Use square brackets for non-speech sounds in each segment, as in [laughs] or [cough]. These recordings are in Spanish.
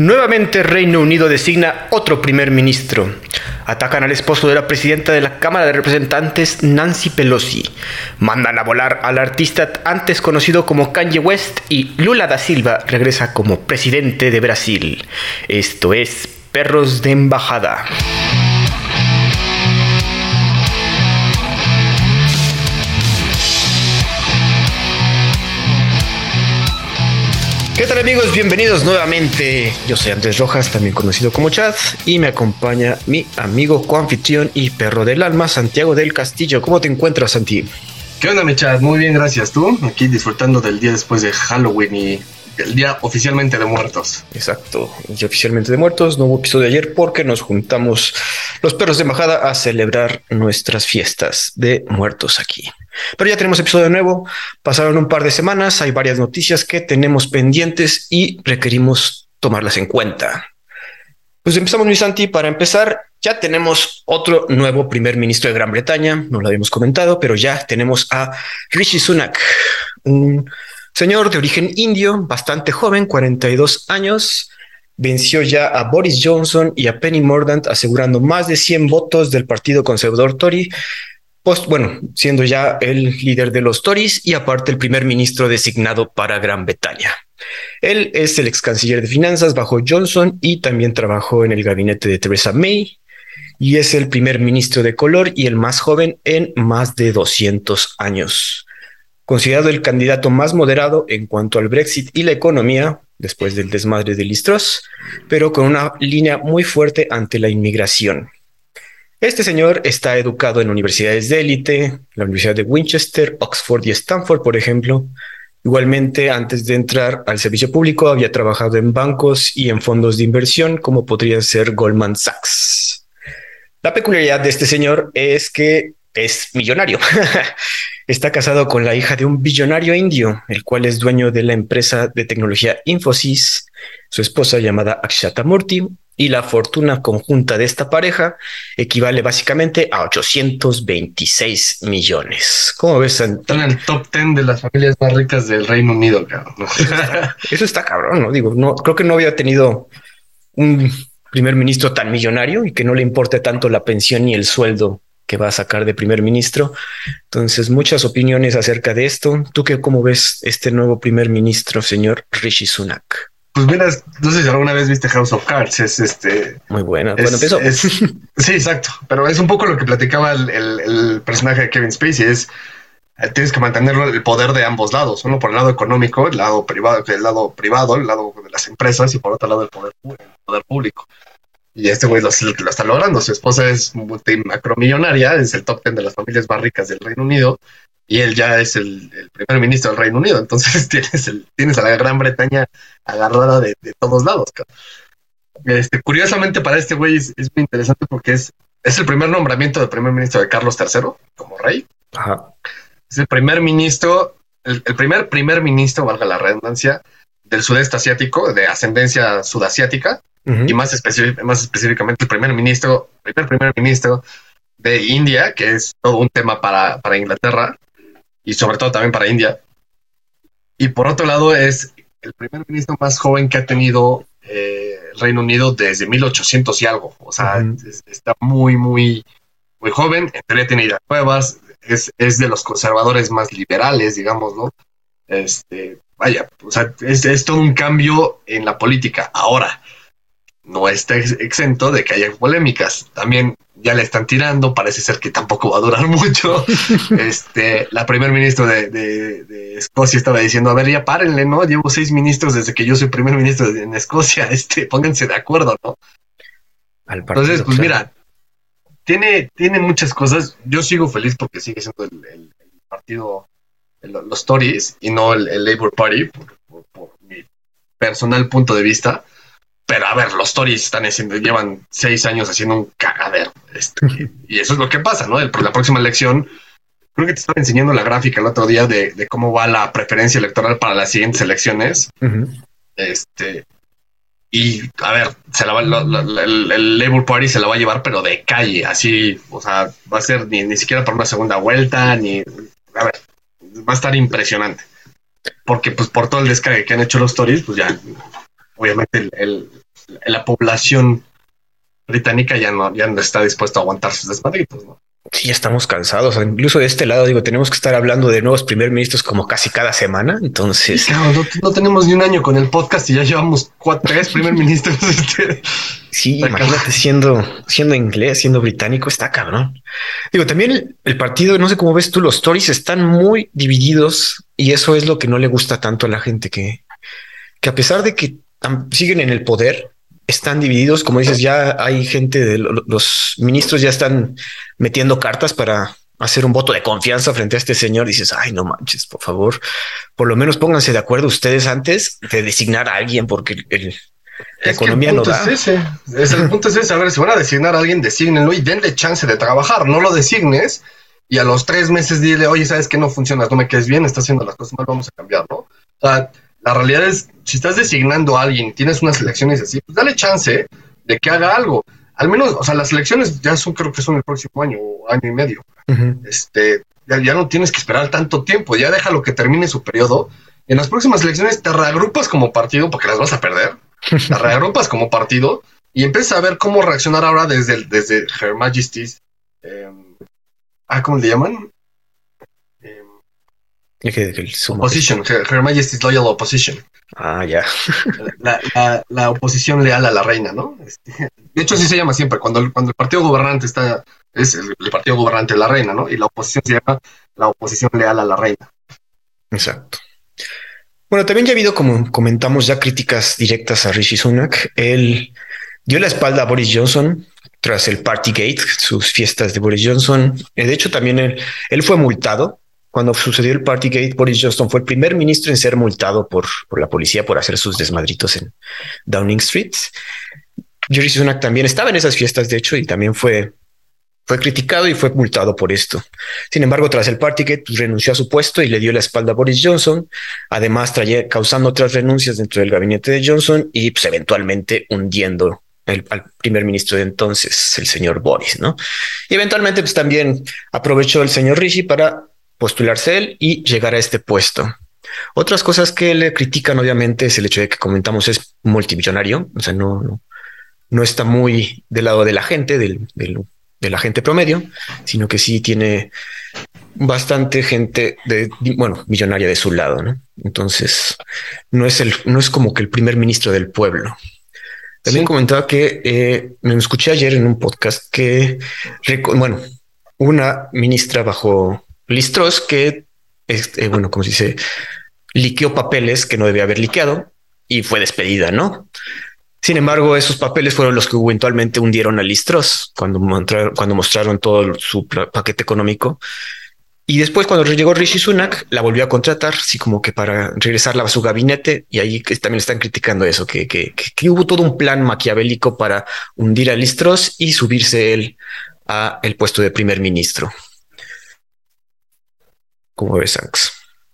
Nuevamente Reino Unido designa otro primer ministro. Atacan al esposo de la presidenta de la Cámara de Representantes, Nancy Pelosi. Mandan a volar al artista antes conocido como Kanye West y Lula da Silva regresa como presidente de Brasil. Esto es Perros de Embajada. ¿Qué tal amigos? Bienvenidos nuevamente. Yo soy Andrés Rojas, también conocido como Chad, y me acompaña mi amigo, coanfitrión y perro del alma, Santiago del Castillo. ¿Cómo te encuentras, Santi? ¿Qué onda, mi Chad? Muy bien, gracias. ¿Tú? Aquí disfrutando del día después de Halloween y el día oficialmente de muertos. Exacto, el día oficialmente de muertos. No hubo episodio de ayer porque nos juntamos los perros de embajada a celebrar nuestras fiestas de muertos aquí. Pero ya tenemos episodio nuevo, pasaron un par de semanas, hay varias noticias que tenemos pendientes y requerimos tomarlas en cuenta. Pues empezamos, mi Santi. Para empezar, ya tenemos otro nuevo primer ministro de Gran Bretaña. No lo habíamos comentado, pero ya tenemos a Rishi Sunak, un señor de origen indio, bastante joven, 42 años. Venció ya a Boris Johnson y a Penny Mordaunt, asegurando más de 100 votos del Partido Conservador Tory Post, bueno, siendo ya el líder de los Tories y aparte el primer ministro designado para Gran Bretaña. Él es el ex canciller de finanzas bajo Johnson y también trabajó en el gabinete de Theresa May y es el primer ministro de color y el más joven en más de 200 años. Considerado el candidato más moderado en cuanto al Brexit y la economía, después del desmadre de Listros, pero con una línea muy fuerte ante la inmigración. Este señor está educado en universidades de élite, la Universidad de Winchester, Oxford y Stanford, por ejemplo. Igualmente, antes de entrar al servicio público, había trabajado en bancos y en fondos de inversión, como podría ser Goldman Sachs. La peculiaridad de este señor es que es millonario. [laughs] Está casado con la hija de un billonario indio, el cual es dueño de la empresa de tecnología Infosys, su esposa llamada Akshata Murthy, y la fortuna conjunta de esta pareja equivale básicamente a 826 millones. ¿Cómo ves? Están en el top 10 de las familias más ricas del Reino Unido, cabrón. Eso está, cabrón, ¿no? Digo, no, creo que no había tenido un primer ministro tan millonario y que no le importe tanto la pensión ni el sueldo que va a sacar de primer ministro. Entonces, muchas opiniones acerca de esto. ¿Tú qué, cómo ves este nuevo primer ministro, señor Rishi Sunak? Pues mira, no sé si alguna vez viste House of Cards, es este... Muy buena, bueno, empezó. sí, exacto, pero es un poco lo que platicaba el, personaje de Kevin Spacey, es eh, tienes que mantener el poder de ambos lados, uno por el lado económico, el lado privado, el lado privado, el lado de las empresas y por otro lado el poder, el poder público. Y este güey lo, lo, está logrando. Su esposa es multimacromillonaria, es el top ten de las familias más ricas del Reino Unido y él ya es el, primer ministro del Reino Unido. Entonces [laughs] tienes, el, tienes a la Gran Bretaña agarrada de, todos lados. Este, curiosamente para este güey es, muy interesante porque es, es el primer nombramiento del primer ministro de Carlos III como rey. Es el primer ministro, el, primer primer ministro, valga la redundancia, del sudeste asiático, de ascendencia sudasiática, y más, más específicamente el primer ministro, primer primer ministro de India, que es todo un tema para, para Inglaterra, y sobre todo también para India. Y por otro lado es el primer ministro más joven que ha tenido eh, el Reino Unido desde 1800 y algo. O sea, está muy, muy, muy joven. En teoría tiene ideas nuevas. Es, es, de los conservadores más liberales, digamos, ¿no? Este, vaya, o sea, es, es todo un cambio en la política. Ahora, no está exento de que haya polémicas. También ya le están tirando, parece ser que tampoco va a durar [laughs] mucho. este, la primer ministro de, Escocia estaba diciendo, a ver, ya párenle, ¿no? Llevo seis ministros desde que yo soy primer ministro en Escocia, [laughs] este, pónganse de acuerdo, ¿no? Entonces, pues mira, tiene, tiene muchas cosas. Yo sigo feliz porque sigue siendo el, partido, los Tories y no el, Labour Party, por mi personal punto de vista pero a ver, los Tories están haciendo, llevan seis años haciendo un cagadero. Este, [laughs] y eso es lo que pasa, ¿no? El, la próxima elección, creo que te estaba enseñando la gráfica el otro día de, cómo va la preferencia electoral para las siguientes elecciones. Este. Y a ver, se la va, el, Labour Party se la va a llevar, pero de calle, así, o sea, va a ser ni, ni siquiera para una segunda vuelta, ni. A ver, va a estar impresionante. Porque, pues, por todo el descargue que han hecho los Tories, pues ya, obviamente el, la población británica ya no, ya no está dispuesta a aguantar sus desmadritos, ¿no? Sí, ya estamos cansados. Incluso de este lado, digo, tenemos que estar hablando de nuevos primer ministros como casi cada semana. Entonces, no, tenemos ni un año con el podcast y ya llevamos cuatro, tres primer ministros. [laughs] Este. Sí, imagínate siendo, siendo inglés, siendo británico, está cabrón. Digo, también el, partido, no sé cómo ves tú, los Tories están muy divididos y eso es lo que no le gusta tanto a la gente que, que a pesar de que siguen en el poder, están divididos. Como dices, ya hay gente de los ministros ya están metiendo cartas para hacer un voto de confianza frente a este señor. Dices, ay, no manches, por favor, por lo menos pónganse de acuerdo ustedes antes de designar a alguien, porque el, la economía no da. Es ese. Es el punto es ese. A ver, si van a designar a alguien, desígnenlo y denle chance de trabajar. No lo designes y a los tres meses dile, oye, sabes que no funciona, no me quedes bien, está haciendo las cosas mal, vamos a cambiar, ¿no? O sea, la realidad es, si estás designando a alguien y tienes unas elecciones así, pues dale chance de que haga algo. Al menos, o sea, las elecciones ya son, creo que son el próximo año o año y medio. Este, ya, no tienes que esperar tanto tiempo, ya déjalo que termine su periodo. En las próximas elecciones te reagrupas como partido porque las vas a perder. Te [laughs] reagrupas como partido y empiezas a ver cómo reaccionar ahora desde, desde Her Majesty's. Ah, ¿cómo le llaman? Opposition, Her, Majesty's Loyal Opposition. Ah, ya. La, oposición leal a la reina, ¿no? Este, de hecho, así se llama siempre. Cuando el, cuando el partido gobernante está, es el, partido gobernante de la reina, ¿no? Y la oposición se llama la oposición leal a la reina. Exacto. Bueno, también ya ha habido, como comentamos, ya críticas directas a Rishi Sunak. Él dio la espalda a Boris Johnson tras el Partygate, sus fiestas de Boris Johnson. Eh, de hecho, también él, él fue multado cuando sucedió el Partygate, Boris Johnson fue el primer ministro en ser multado por, por la policía por hacer sus desmadritos en Downing Street. Jerry Sunak también estaba en esas fiestas, de hecho, y también fue, fue criticado y fue multado por esto. Sin embargo, tras el Partygate, pues, renunció a su puesto y le dio la espalda a Boris Johnson, además traía, causando otras renuncias dentro del gabinete de Johnson y pues, eventualmente hundiendo al primer ministro de entonces, el señor Boris, ¿no? Y eventualmente, pues también aprovechó el señor Rishi para postularse él y llegar a este puesto. Otras cosas que le critican, obviamente, es el hecho de que comentamos es multimillonario, o sea, no, no, está muy del lado de la gente, del, de la gente promedio, sino que sí tiene bastante gente de, bueno, millonaria de su lado, ¿no? Entonces, no es el, no es como que el primer ministro del pueblo. También comentaba que eh, me escuché ayer en un podcast que, bueno, una ministra bajo Listros que, este, bueno, como se dice, liqueó papeles que no debía haber liqueado y fue despedida, ¿no? Sin embargo, esos papeles fueron los que eventualmente hundieron a Listros cuando, cuando mostraron todo su paquete económico. Y después, cuando llegó Rishi Sunak, la volvió a contratar, así como que para regresarla a su gabinete. Y ahí también están criticando eso, que, que, que hubo todo un plan maquiavélico para hundir a Listros y subirse él a el puesto de primer ministro. ¿Cómo ves?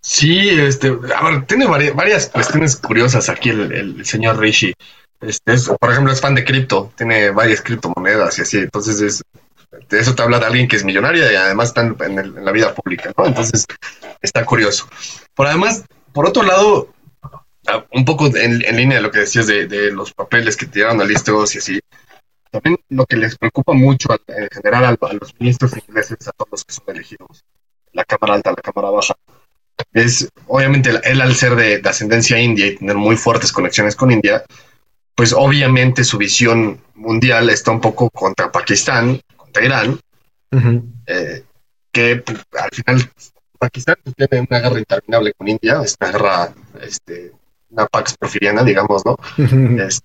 Sí, este, a ver, tiene varias, cuestiones curiosas aquí el, señor Rishi. Este, por ejemplo, es fan de cripto, tiene varias criptomonedas y así. Entonces, es, de eso te habla de alguien que es millonario y además está en, la vida pública, ¿no? Entonces, está curioso. Por además, por otro lado, un poco en, línea de lo que decías de, los papeles que tiraron a listos y así, también lo que les preocupa mucho en general a los ministros ingleses, a todos los que son elegidos, la cámara alta, la cámara baja. Es obviamente él al ser de, ascendencia india y tener muy fuertes conexiones con India, pues obviamente su visión mundial está un poco contra Pakistán, contra Irán, eh, que pues, al final Pakistán tiene una guerra interminable con India, es una guerra, este, una Pax Porfiriana, digamos, ¿no? es,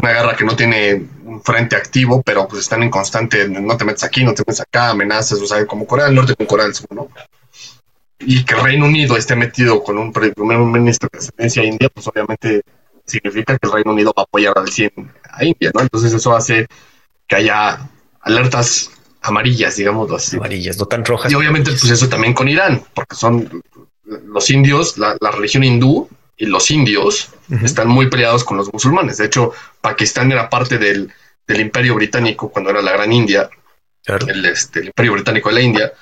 una guerra que no tiene un frente activo, pero pues están en constante, no te metes aquí, no te metes acá, amenazas, o sea, como Corea del Norte con Corea del Sur, ¿no? Y que Reino Unido esté metido con un primer ministro de presidencia india, pues obviamente significa que el Reino Unido va a apoyar al 100 a India, ¿no? Entonces eso hace que haya alertas amarillas, digamos así. Amarillas, no tan rojas. Y obviamente pues eso también con Irán, porque son los indios, la religión hindú y los indios están muy peleados con los musulmanes. De hecho, Pakistán era parte del, imperio británico cuando era la Gran India, este, el, imperio británico de la India.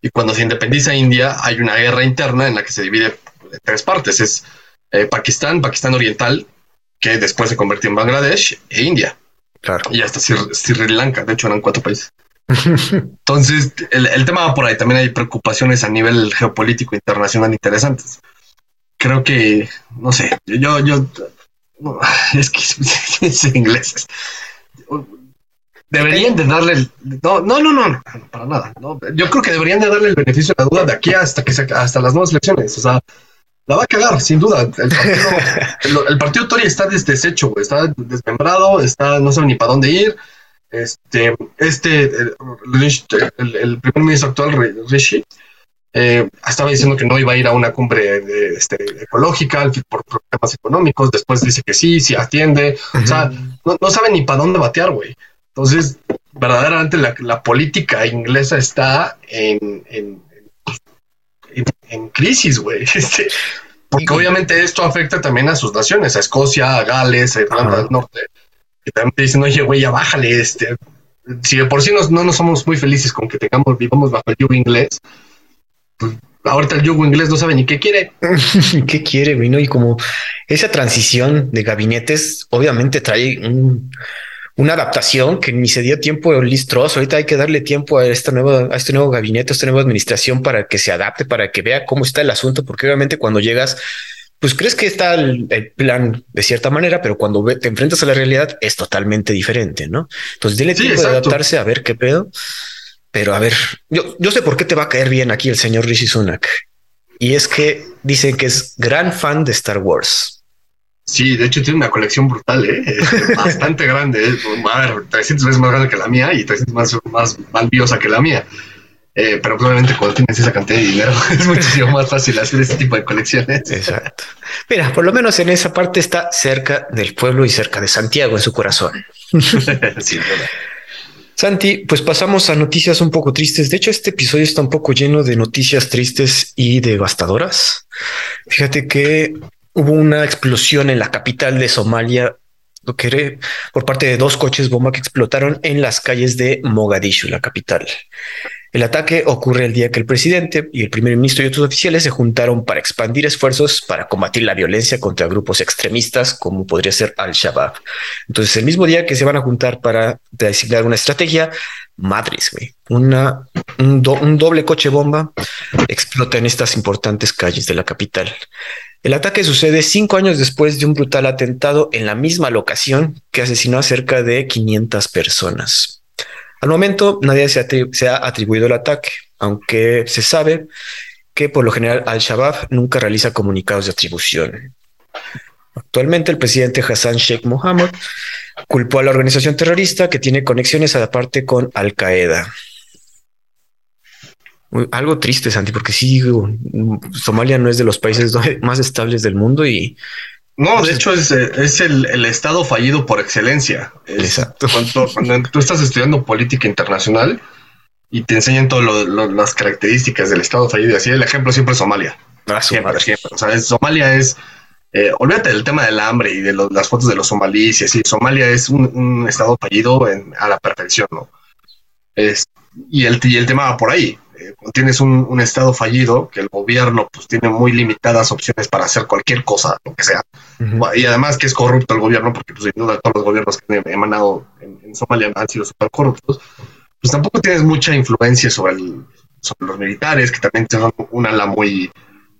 Y cuando se independiza India, hay una guerra interna en la que se divide en tres partes. Es eh, Pakistán, Pakistán Oriental, que después se convirtió en Bangladesh e India. Claro. Y hasta Sri, Sri Lanka, de hecho eran cuatro países. [laughs] Entonces, el, el, tema va por ahí. También hay preocupaciones a nivel geopolítico internacional interesantes. Creo que, no sé, yo, yo, [laughs] es que [laughs] es ingleses. Deberían de darle el, no, no, no, no, para nada. Yo creo que deberían de darle el beneficio de la duda de aquí hasta que se, hasta las nuevas elecciones. O sea, la va a cagar, sin duda. El partido, [laughs] el, el partido Tory está deshecho, está desmembrado, está, no sabe ni para dónde ir. Este, este, el primer ministro actual, Rishi, eh, estaba diciendo que no iba a ir a una cumbre de, este, ecológica por problemas económicos. Después dice que sí, sí atiende. Uh -huh. O sea, no, no, sabe ni para dónde batear, güey. Entonces, verdaderamente la, la, política inglesa está en, en, en, en crisis, güey. [laughs] Este, porque obviamente esto afecta también a sus naciones, a Escocia, a Gales, a Irlanda del Norte, que también te dicen, oye, güey, ya bájale, este, si de por sí nos, no nos somos muy felices con que tengamos, vivamos bajo el yugo inglés, pues ahorita el yugo inglés no sabe ni qué quiere. [laughs] ¿Qué quiere, vino? Y como esa transición de gabinetes, obviamente trae un, una adaptación que ni se dio tiempo listroso. Ahorita hay que darle tiempo a esta nueva, a este nuevo gabinete, a esta nueva administración para que se adapte, para que vea cómo está el asunto, porque obviamente cuando llegas, pues crees que está el, el plan de cierta manera, pero cuando te enfrentas a la realidad es totalmente diferente, ¿no? Entonces, dile sí, tiempo exacto. de adaptarse a ver qué pedo. Pero a ver, yo, yo sé por qué te va a caer bien aquí el señor Rishi Sunak. Y es que dicen que es gran fan de Star Wars. Sí, de hecho tiene una colección brutal, ¿eh? [laughs] Es bastante grande. ¿eh? A ver, 300 veces más grande que la mía y 300 más, más valiosa que la mía. Eh, pero probablemente cuando tienes esa cantidad de dinero [laughs] es muchísimo más fácil hacer este tipo de colecciones. Exacto. Mira, por lo menos en esa parte está cerca del pueblo y cerca de Santiago en su corazón. [laughs] sí, verdad. Santi, pues pasamos a noticias un poco tristes. De hecho, este episodio está un poco lleno de noticias tristes y devastadoras. Fíjate que hubo una explosión en la capital de Somalia lo que por parte de dos coches bomba que explotaron en las calles de Mogadishu, la capital. El ataque ocurre el día que el presidente y el primer ministro y otros oficiales se juntaron para expandir esfuerzos para combatir la violencia contra grupos extremistas como podría ser Al-Shabaab. Entonces, el mismo día que se van a juntar para designar una estrategia, madres, güey, una, un, do, un doble coche bomba explota en estas importantes calles de la capital. El ataque sucede cinco años después de un brutal atentado en la misma locación que asesinó a cerca de 500 personas. Al momento nadie se, se, ha atribuido el ataque, aunque se sabe que por lo general Al-Shabaab nunca realiza comunicados de atribución. Actualmente el presidente Hassan Sheikh Mohammed culpó a la organización terrorista que tiene conexiones a la parte con Al-Qaeda. Algo triste, Santi, porque sí, Somalia no es de los países [laughs] más estables del mundo y no, de hecho es, es el, el, estado fallido por excelencia. Es Exacto. Cuando, cuando, tú estás estudiando política internacional y te enseñan todas las características del estado fallido, y así el ejemplo siempre es Somalia. Ah, siempre, siempre. O sea, es, Somalia es, eh, olvídate del tema del hambre y de lo, las fotos de los somalíes y así. Somalia es un, un estado fallido en, a la perfección, ¿no? Es, y, el, y el tema va por ahí tienes un, un, estado fallido, que el gobierno pues tiene muy limitadas opciones para hacer cualquier cosa, lo que sea, uh -huh. y además que es corrupto el gobierno, porque pues sin duda todos los gobiernos que han emanado en, en Somalia han sido súper corruptos, pues tampoco tienes mucha influencia sobre, el, sobre los militares, que también son una ala muy,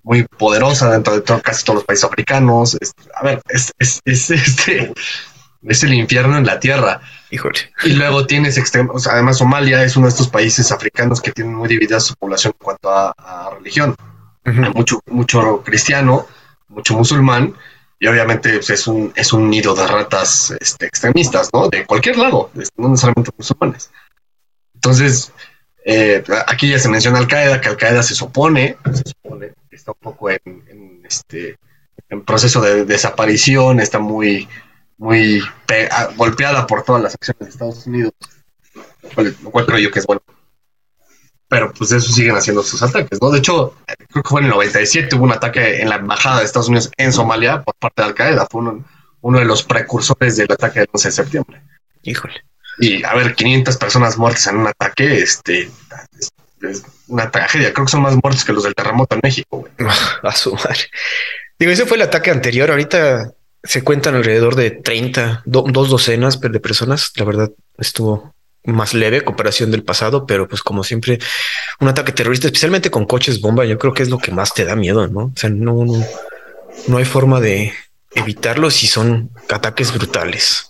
muy poderosa dentro de todo, casi todos los países africanos. Es, a ver, es, es, es este [laughs] es el infierno en la tierra. Híjole. Y luego tienes extremos, además Somalia es uno de estos países africanos que tienen muy dividida su población en cuanto a, a religión. Uh -huh. Hay mucho, mucho cristiano, mucho musulmán, y obviamente pues, es, un, es un nido de ratas este, extremistas, ¿no? De cualquier lado, no necesariamente musulmanes. Entonces, eh, aquí ya se menciona Al Qaeda, que Al Qaeda se supone, se supone que está un poco en, en este en proceso de desaparición, está muy muy golpeada por todas las acciones de Estados Unidos, lo cual creo yo que es bueno. Pero pues eso siguen haciendo sus ataques, ¿no? De hecho, creo que fue en el 97 hubo un ataque en la embajada de Estados Unidos en Somalia por parte de Al Qaeda, fue uno, uno de los precursores del ataque del 11 de septiembre. Híjole. Y a ver, 500 personas muertas en un ataque, este, es, es una tragedia. Creo que son más muertos que los del terremoto en México, güey. [laughs] A su madre. Digo, ese fue el ataque anterior. Ahorita se cuentan alrededor de 30, dos docenas de personas. La verdad estuvo más leve comparación del pasado, pero pues como siempre, un ataque terrorista, especialmente con coches bomba, yo creo que es lo que más te da miedo, ¿no? O sea, no, no, no hay forma de evitarlo si son ataques brutales.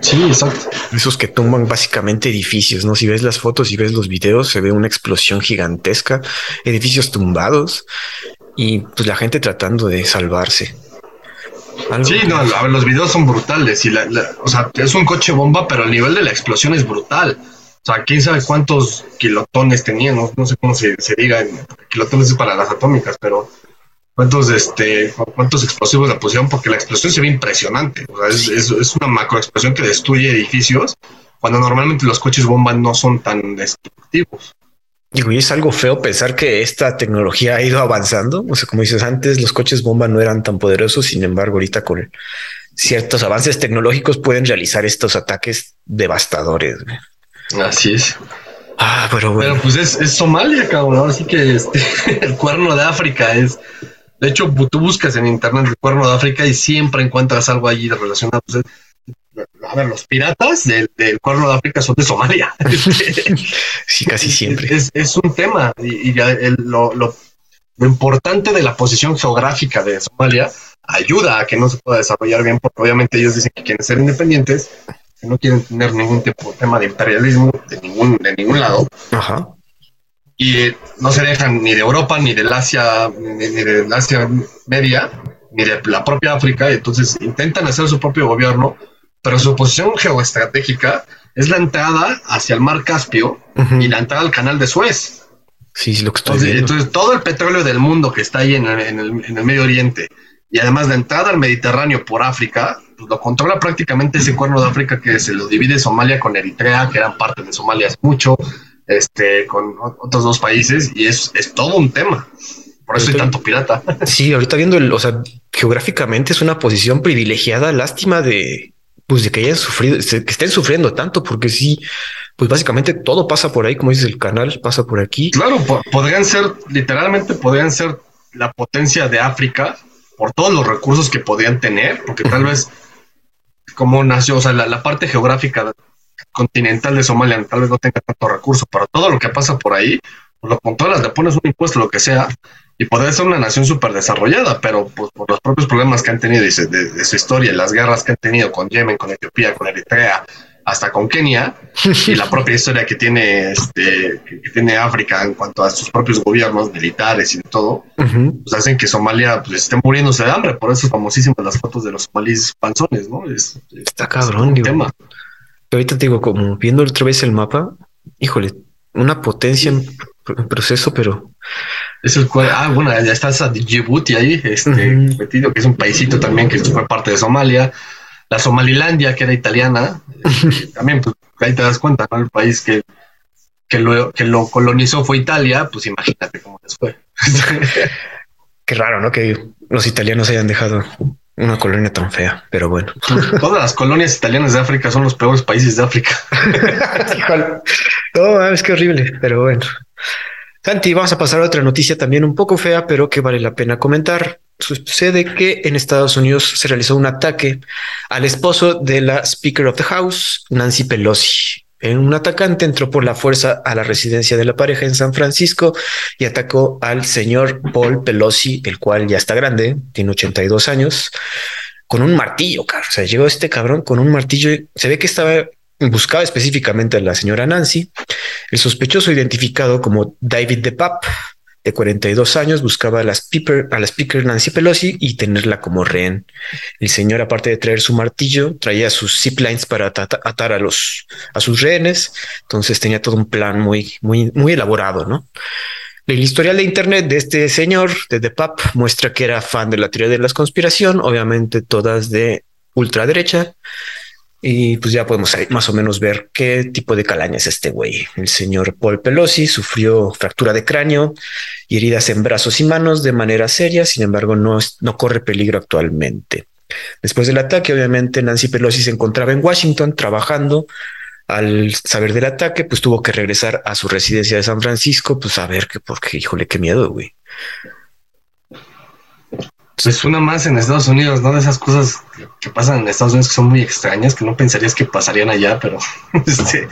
Sí, exacto. Esos que tumban básicamente edificios, ¿no? Si ves las fotos y ves los videos, se ve una explosión gigantesca, edificios tumbados y pues la gente tratando de salvarse. Sí, no, a ver, los videos son brutales y la, o sea, es un coche bomba, pero el nivel de la explosión es brutal. O sea, quién sabe cuántos kilotones tenía, no, sé cómo se, se diga, kilotones es para las atómicas, pero cuántos, este, cuántos explosivos le pusieron, porque la explosión se ve impresionante. O sea, es, es, es una macroexplosión que destruye edificios, cuando normalmente los coches bomba no son tan destructivos. Digo, y es algo feo pensar que esta tecnología ha ido avanzando. O sea, como dices antes, los coches bomba no eran tan poderosos. Sin embargo, ahorita con ciertos avances tecnológicos pueden realizar estos ataques devastadores. Así es. Ah, pero bueno. Pero pues es, Somalia, cabrón. Así que este, [laughs] el cuerno de África es. De hecho, tú buscas en internet el cuerno de África y siempre encuentras algo allí relacionado. Pues, a ver, los piratas del, cuerno de África son de Somalia. [laughs] sí, casi siempre. Es, un tema y, lo, importante de la posición geográfica de Somalia ayuda a que no se pueda desarrollar bien, porque obviamente ellos dicen que quieren ser independientes, que no quieren tener ningún tipo, tema de imperialismo de ningún, de ningún lado. Ajá. Y eh, no se dejan ni de Europa, ni del Asia, ni, ni del Asia media, ni de la propia África, y entonces intentan hacer su propio gobierno pero su posición geoestratégica es la entrada hacia el mar Caspio y la entrada al canal de Suez. Sí, sí, lo que estoy entonces, viendo. entonces, todo el petróleo del mundo que está ahí en el, en, el, Medio Oriente y además la entrada al Mediterráneo por África, pues lo controla prácticamente ese cuerno de África que se lo divide Somalia con Eritrea, que eran parte de Somalia hace mucho, este, con otros dos países, y es, es todo un tema. Por eso hay tanto pirata. [laughs] Sí, ahorita viendo el, o sea, geográficamente es una posición privilegiada. Lástima de pues de que hayan sufrido, que estén sufriendo tanto, porque sí, pues básicamente todo pasa por ahí, como dices, el canal pasa por aquí. Claro, podrían ser, literalmente podrían ser la potencia de África por todos los recursos que podrían tener, porque tal vez como nació, o sea, la, parte geográfica continental de Somalia tal vez no tenga tanto recurso, pero todo lo que pasa por ahí, pues lo controlas, le pones un impuesto, lo que sea, y podría ser una nación súper desarrollada, pero pues, por los propios problemas que han tenido de, su historia, las guerras que han tenido con Yemen, con Etiopía, con Eritrea, hasta con Kenia, y la propia historia que tiene, este, que, tiene África en cuanto a sus propios gobiernos militares y de todo, pues hacen que Somalia pues, esté muriéndose de hambre. Por eso es famosísimas las fotos de los somalíes panzones, ¿no? Está cabrón, digo. Tema. Ahorita te digo, como viendo otra vez el mapa, híjole, una potencia en proceso, pero es el cual, ah, bueno, ya estás a Djibouti ahí, este, metido, que es un paisito también que fue parte de Somalia. La Somalilandia, que era italiana, este, [laughs] también, pues, ahí te das cuenta, ¿no? El país que, que, lo, que lo colonizó fue Italia, pues imagínate cómo les fue. [laughs] Qué raro, ¿no? Que los italianos hayan dejado una colonia tan fea, pero bueno. [laughs] Todas las colonias italianas de África son los peores países de África. no, es que horrible, pero bueno. Santi, vamos a pasar a otra noticia también un poco fea, pero que vale la pena comentar. Sucede que en Estados Unidos se realizó un ataque al esposo de la Speaker of the House, Nancy Pelosi. Un atacante entró por la fuerza a la residencia de la pareja en San Francisco y atacó al señor Paul Pelosi, el cual ya está grande, tiene 82 años, con un martillo, O sea, llegó este cabrón con un martillo. Se ve que estaba buscaba específicamente a la señora Nancy. El sospechoso identificado como David DePap, de 42 años, buscaba a la, speaker, a Nancy Pelosi y tenerla como rehén. El señor, aparte de traer su martillo, traía sus zip lines para atar a, los, a sus rehenes. Entonces tenía todo un plan muy, muy, muy elaborado, ¿no? El historial de Internet de este señor, de DePap, muestra que era fan de la teoría de la conspiración, obviamente todas de ultraderecha, y pues ya podemos más o menos ver qué tipo de calaña es este güey. El señor Paul Pelosi sufrió fractura de cráneo y heridas en brazos y manos de manera seria, sin embargo no, no corre peligro actualmente. Después del ataque, obviamente Nancy Pelosi se encontraba en Washington trabajando. Al saber del ataque, pues tuvo que regresar a su residencia de San Francisco, pues a ver qué, porque híjole, qué miedo, güey. Pues una más en Estados Unidos, ¿no? De esas cosas que pasan en Estados Unidos que son muy extrañas, que no pensarías que pasarían allá, pero [laughs] este,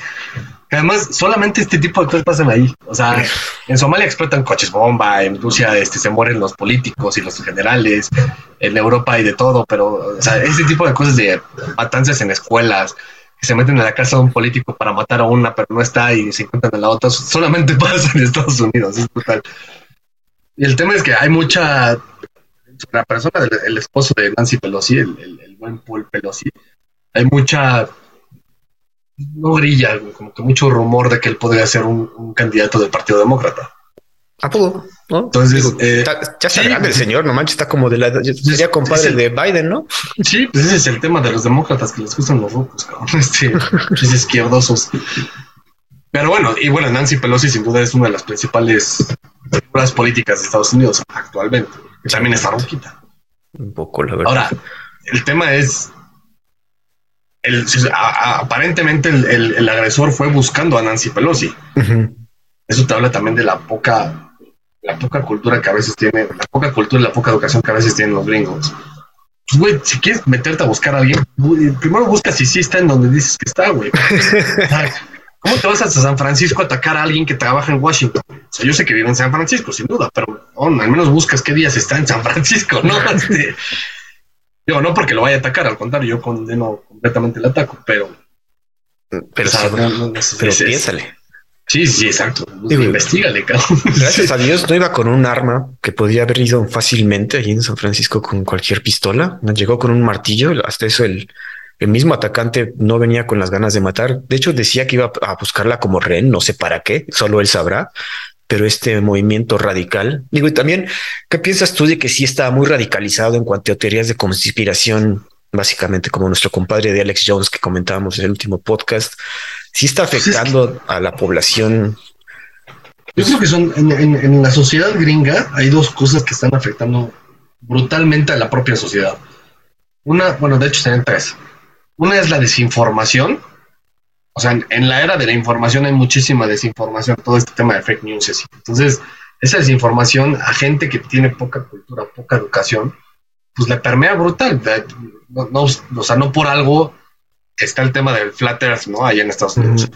además solamente este tipo de cosas pasan ahí. O sea, en Somalia explotan coches bomba, en Rusia este, se mueren los políticos y los generales, en Europa hay de todo, pero o sea, este tipo de cosas de matanzas en escuelas, que se meten en la casa de un político para matar a una, pero no está y se encuentran en la otra, solamente [laughs] pasa en Estados Unidos, es brutal. Y el tema es que hay mucha la persona del esposo de Nancy Pelosi, el, buen Paul Pelosi, hay mucha no brilla, como que mucho rumor de que él podría ser un, candidato del Partido Demócrata. ¿A todo? ¿no? Entonces, eh, ya está grande el señor, no manches, está como de la. Sería compadre de Biden, ¿no? Sí, pues ese es el tema de los demócratas que les gustan los rucos, [laughs] este, los izquierdosos. Pero bueno, y bueno, Nancy Pelosi sin duda es una de las principales figuras políticas de Estados Unidos actualmente. También está roquita. Un poco, la verdad. Ahora, el tema es. El, aparentemente el, agresor fue buscando a Nancy Pelosi. Eso te habla también de la poca, la poca cultura que a veces tiene, la poca cultura y la poca educación que a veces tienen los gringos. Pues, güey, si quieres meterte a buscar a alguien, primero busca si sí está en donde dices que está, güey. [laughs] ¿Cómo te vas hasta San Francisco a atacar a alguien que trabaja en Washington? O sea, yo sé que vive en San Francisco, sin duda, pero al menos buscas qué días está en San Francisco, ¿no? Este, digo, no porque lo vaya a atacar, al contrario, yo condeno completamente el ataque, pero... Pero, piénsale. Sí, sí, exacto. Digo, investigale, cabrón. Gracias a Dios no iba con un arma que podía haber ido fácilmente allí en San Francisco con cualquier pistola. Llegó con un martillo. Hasta eso el, el mismo atacante no venía con las ganas de matar. De hecho, decía que iba a buscarla como rehén, no sé para qué, solo él sabrá. Pero este movimiento radical, digo, y también, ¿qué piensas tú de que sí está muy radicalizado en cuanto a teorías de conspiración? Básicamente, como nuestro compadre de Alex Jones que comentábamos en el último podcast, sí está afectando a la población. Yo creo que son en, en la sociedad gringa hay dos cosas que están afectando brutalmente a la propia sociedad. Una, bueno, de hecho, tienen tres. Una es la desinformación. O sea, en, la era de la información hay muchísima desinformación, todo este tema de fake news. Así. Entonces, esa desinformación a gente que tiene poca cultura, poca educación, pues le permea brutal. No, o sea, no por algo está el tema del flat earth, ¿no? Allá en Estados Unidos.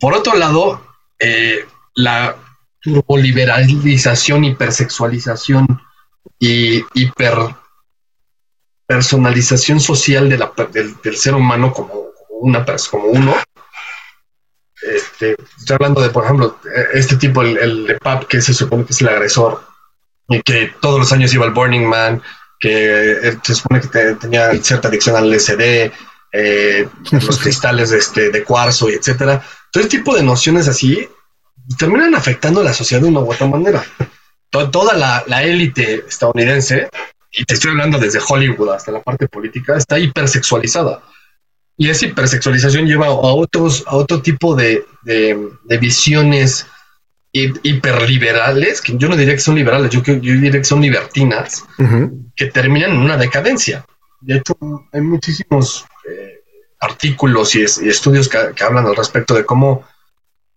Por otro lado, eh, la turboliberalización, hipersexualización y hiper personalización social de la, del, ser humano como, una como uno. Este, estoy hablando de, por ejemplo, este tipo, el, de Pap, que se supone que es el agresor, y que todos los años iba al Burning Man, que eh, se supone que tenía cierta adicción al LSD, eh, [laughs] los cristales de, este, de cuarzo, y etcétera. Todo este tipo de nociones así terminan afectando a la sociedad de una u otra manera. Toda la élite estadounidense y te estoy hablando desde Hollywood hasta la parte política, está hipersexualizada. Y esa hipersexualización lleva a otros, a otro tipo de, de, visiones hiperliberales, que yo no diría que son liberales, yo, yo diría que son libertinas, que terminan en una decadencia. De hecho, hay muchísimos eh, artículos y, estudios que, que, hablan al respecto de cómo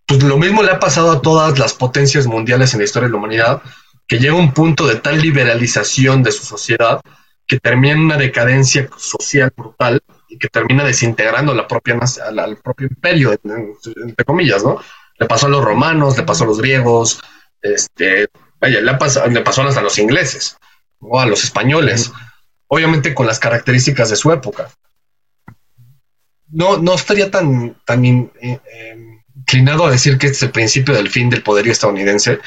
pues, lo mismo le ha pasado a todas las potencias mundiales en la historia de la humanidad, que llega un punto de tal liberalización de su sociedad que termina en una decadencia social brutal y que termina desintegrando la propia, al, propio imperio, entre comillas, ¿no? Le pasó a los romanos, le pasó a los griegos, este, vaya, le, pasó, le pasó hasta a los ingleses o a los españoles, obviamente con las características de su época. No, no estaría tan, tan eh, eh, inclinado a decir que este es el principio del fin del poderío estadounidense,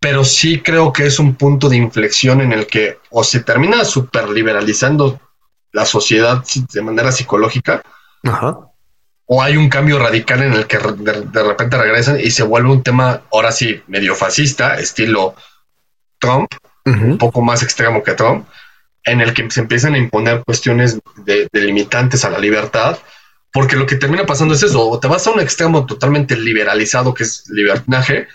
pero sí creo que es un punto de inflexión en el que o se termina superliberalizando la sociedad de manera psicológica, o hay un cambio radical en el que de, repente regresan y se vuelve un tema, ahora sí, medio fascista, estilo Trump, un poco más extremo que Trump, en el que se empiezan a imponer cuestiones de, de limitantes a la libertad, porque lo que termina pasando es eso, o te vas a un extremo totalmente liberalizado, que es libertinaje,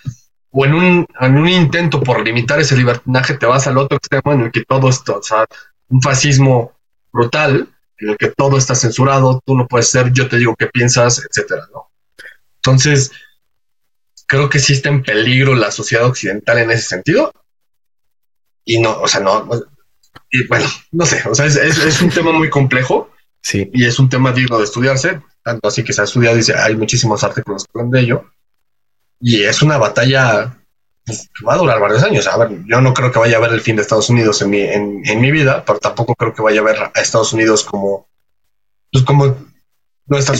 o en un, en un intento por limitar ese libertinaje te vas al otro extremo en el que todo esto, o sea, un fascismo brutal, en el que todo está censurado, tú no puedes ser, yo te digo qué piensas, etcétera, ¿no? Entonces, creo que sí está en peligro la sociedad occidental en ese sentido. y no, o sea, no, y bueno, no sé, o sea, es, es, un tema muy complejo. Sí. Y es un tema digno de estudiarse, tanto así que se ha estudiado y hay muchísimos artículos que hablan de ello. Y es una batalla pues, va a durar varios años. A ver, yo no creo que vaya a haber el fin de Estados Unidos en mi, en, en mi vida, pero tampoco creo que vaya a ver a Estados Unidos como, pues como nuestra,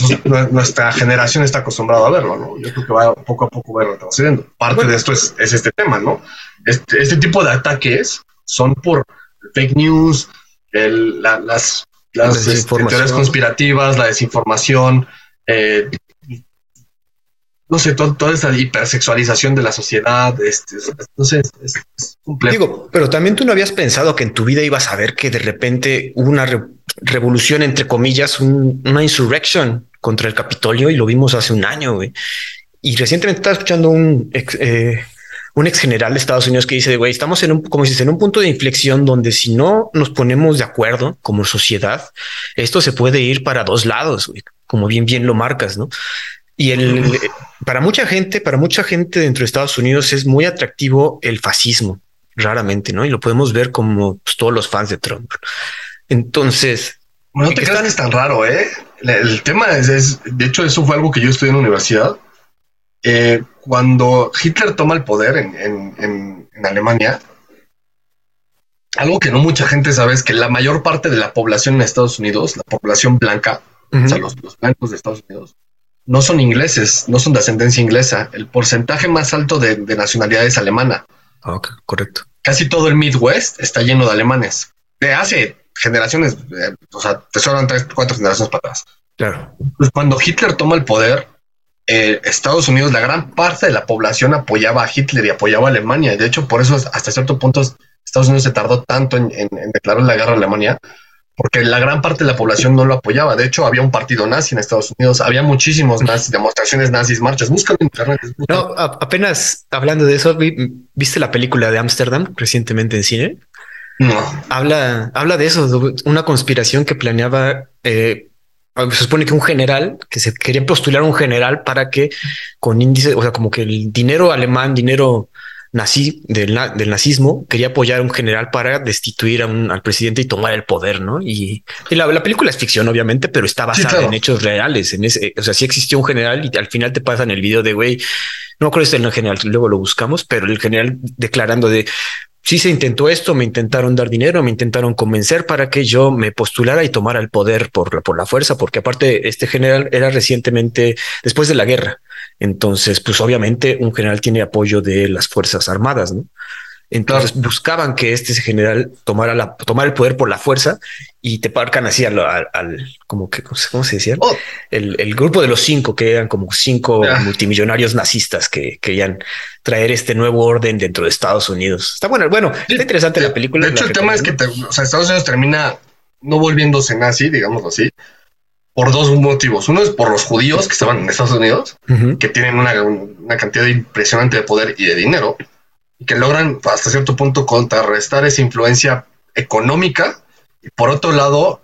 nuestra generación está acostumbrada a verlo, ¿no? Yo creo que va poco a poco va retrocediendo. Parte de esto es, es, este tema, ¿no? Este, este tipo de ataques son por fake news, el, la, las, las este, teorías conspirativas, la desinformación, eh, no sé, toda esta hipersexualización de la sociedad, este, no sé, es, complejo. Digo, pero también tú no habías pensado que en tu vida ibas a ver que de repente hubo una revolución, entre comillas, una insurrección contra el Capitolio y lo vimos hace un año. Y recientemente estaba escuchando un eh, un ex general de Estados Unidos que dice, güey, estamos en un, como dices, en un punto de inflexión donde si no nos ponemos de acuerdo como sociedad, esto se puede ir para dos lados, como bien, bien lo marcas, ¿no? Y el, para mucha gente, para mucha gente dentro de Estados Unidos es muy atractivo el fascismo, raramente, ¿no? Y lo podemos ver como pues, todos los fans de Trump. Entonces... No te creas que es tan raro, ¿eh? El tema es, es, de hecho, eso fue algo que yo estudié en la universidad eh, cuando Hitler toma el poder en, Alemania, algo que no mucha gente sabe es que la mayor parte de la población en Estados Unidos, la población blanca, o sea, los, blancos de Estados Unidos, no son ingleses, no son de ascendencia inglesa. El porcentaje más alto de, nacionalidad es alemana. Ah, correcto. Casi todo el Midwest está lleno de alemanes. De hace generaciones, eh, o sea, te sobran tres, cuatro generaciones para atrás. Claro. Pues cuando Hitler toma el poder, eh, Estados Unidos, la gran parte de la población apoyaba a Hitler y apoyaba a Alemania. Y de hecho, por eso hasta cierto punto Estados Unidos se tardó tanto en, declarar la guerra a Alemania, porque la gran parte de la población no lo apoyaba. De hecho, había un partido nazi en Estados Unidos, había muchísimos nazis, demostraciones nazis, marchas. Búscalo en internet. No, apenas hablando de eso, ¿viste la película de Ámsterdam recientemente en cine? No. Habla, habla de eso, una conspiración que planeaba eh, se supone que un general, que se quería postular un general para que con índice, o sea, como que el dinero alemán, dinero nazi del, nazismo, quería apoyar a un general para destituir a un, al presidente y tomar el poder, ¿no? Y, la, película es ficción, obviamente, pero está basada en hechos reales. En ese, o sea, sí existió un general y al final te pasan el video de güey, no creo que en el general, luego lo buscamos, pero el general declarando de sí se intentó esto, me intentaron dar dinero, me intentaron convencer para que yo me postulara y tomara el poder por la, por la fuerza, porque aparte este general era recientemente después de la guerra. Entonces, pues obviamente un general tiene apoyo de las Fuerzas Armadas, ¿no? Entonces buscaban que este general tomara la, tomara el poder por la fuerza y te parcan así al, como que, ¿cómo se decía? Oh. El, grupo de los cinco, que eran como cinco multimillonarios nazistas que querían traer este nuevo orden dentro de Estados Unidos. Está bueno, bueno, está interesante la película. De hecho, el tema es que Estados Unidos termina no volviéndose nazi, digámoslo así, por dos motivos. Uno es por los judíos que estaban en Estados Unidos, que tienen una, una cantidad impresionante de poder y de dinero y que logran hasta cierto punto contrarrestar esa influencia económica. Y por otro lado,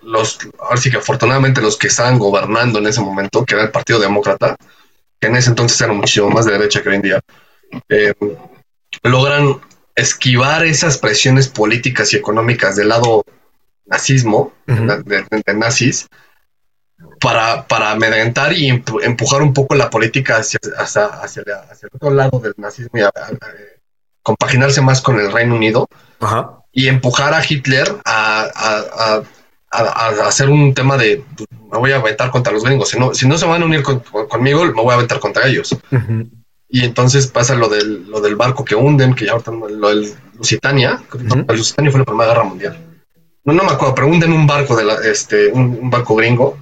los, ahora sí que afortunadamente los que estaban gobernando en ese momento, que era el Partido Demócrata, que en ese entonces era muchísimo más de derecha que hoy en día, eh, logran esquivar esas presiones políticas y económicas del lado nazismo, de, nazis, para, para amedrentar y empujar un poco la política hacia, hacia, el otro lado del nazismo y compaginarse más con el Reino Unido y empujar a Hitler a, hacer un tema de me voy a aventar contra los gringos. Si no, si no se van a unir conmigo, me voy a aventar contra ellos. Y entonces pasa lo del, lo del barco que hunden, que ya ahorita lo del Lusitania. Lusitania fue la Primera Guerra Mundial. No, no me acuerdo, pero hunden un barco de la, este, un barco gringo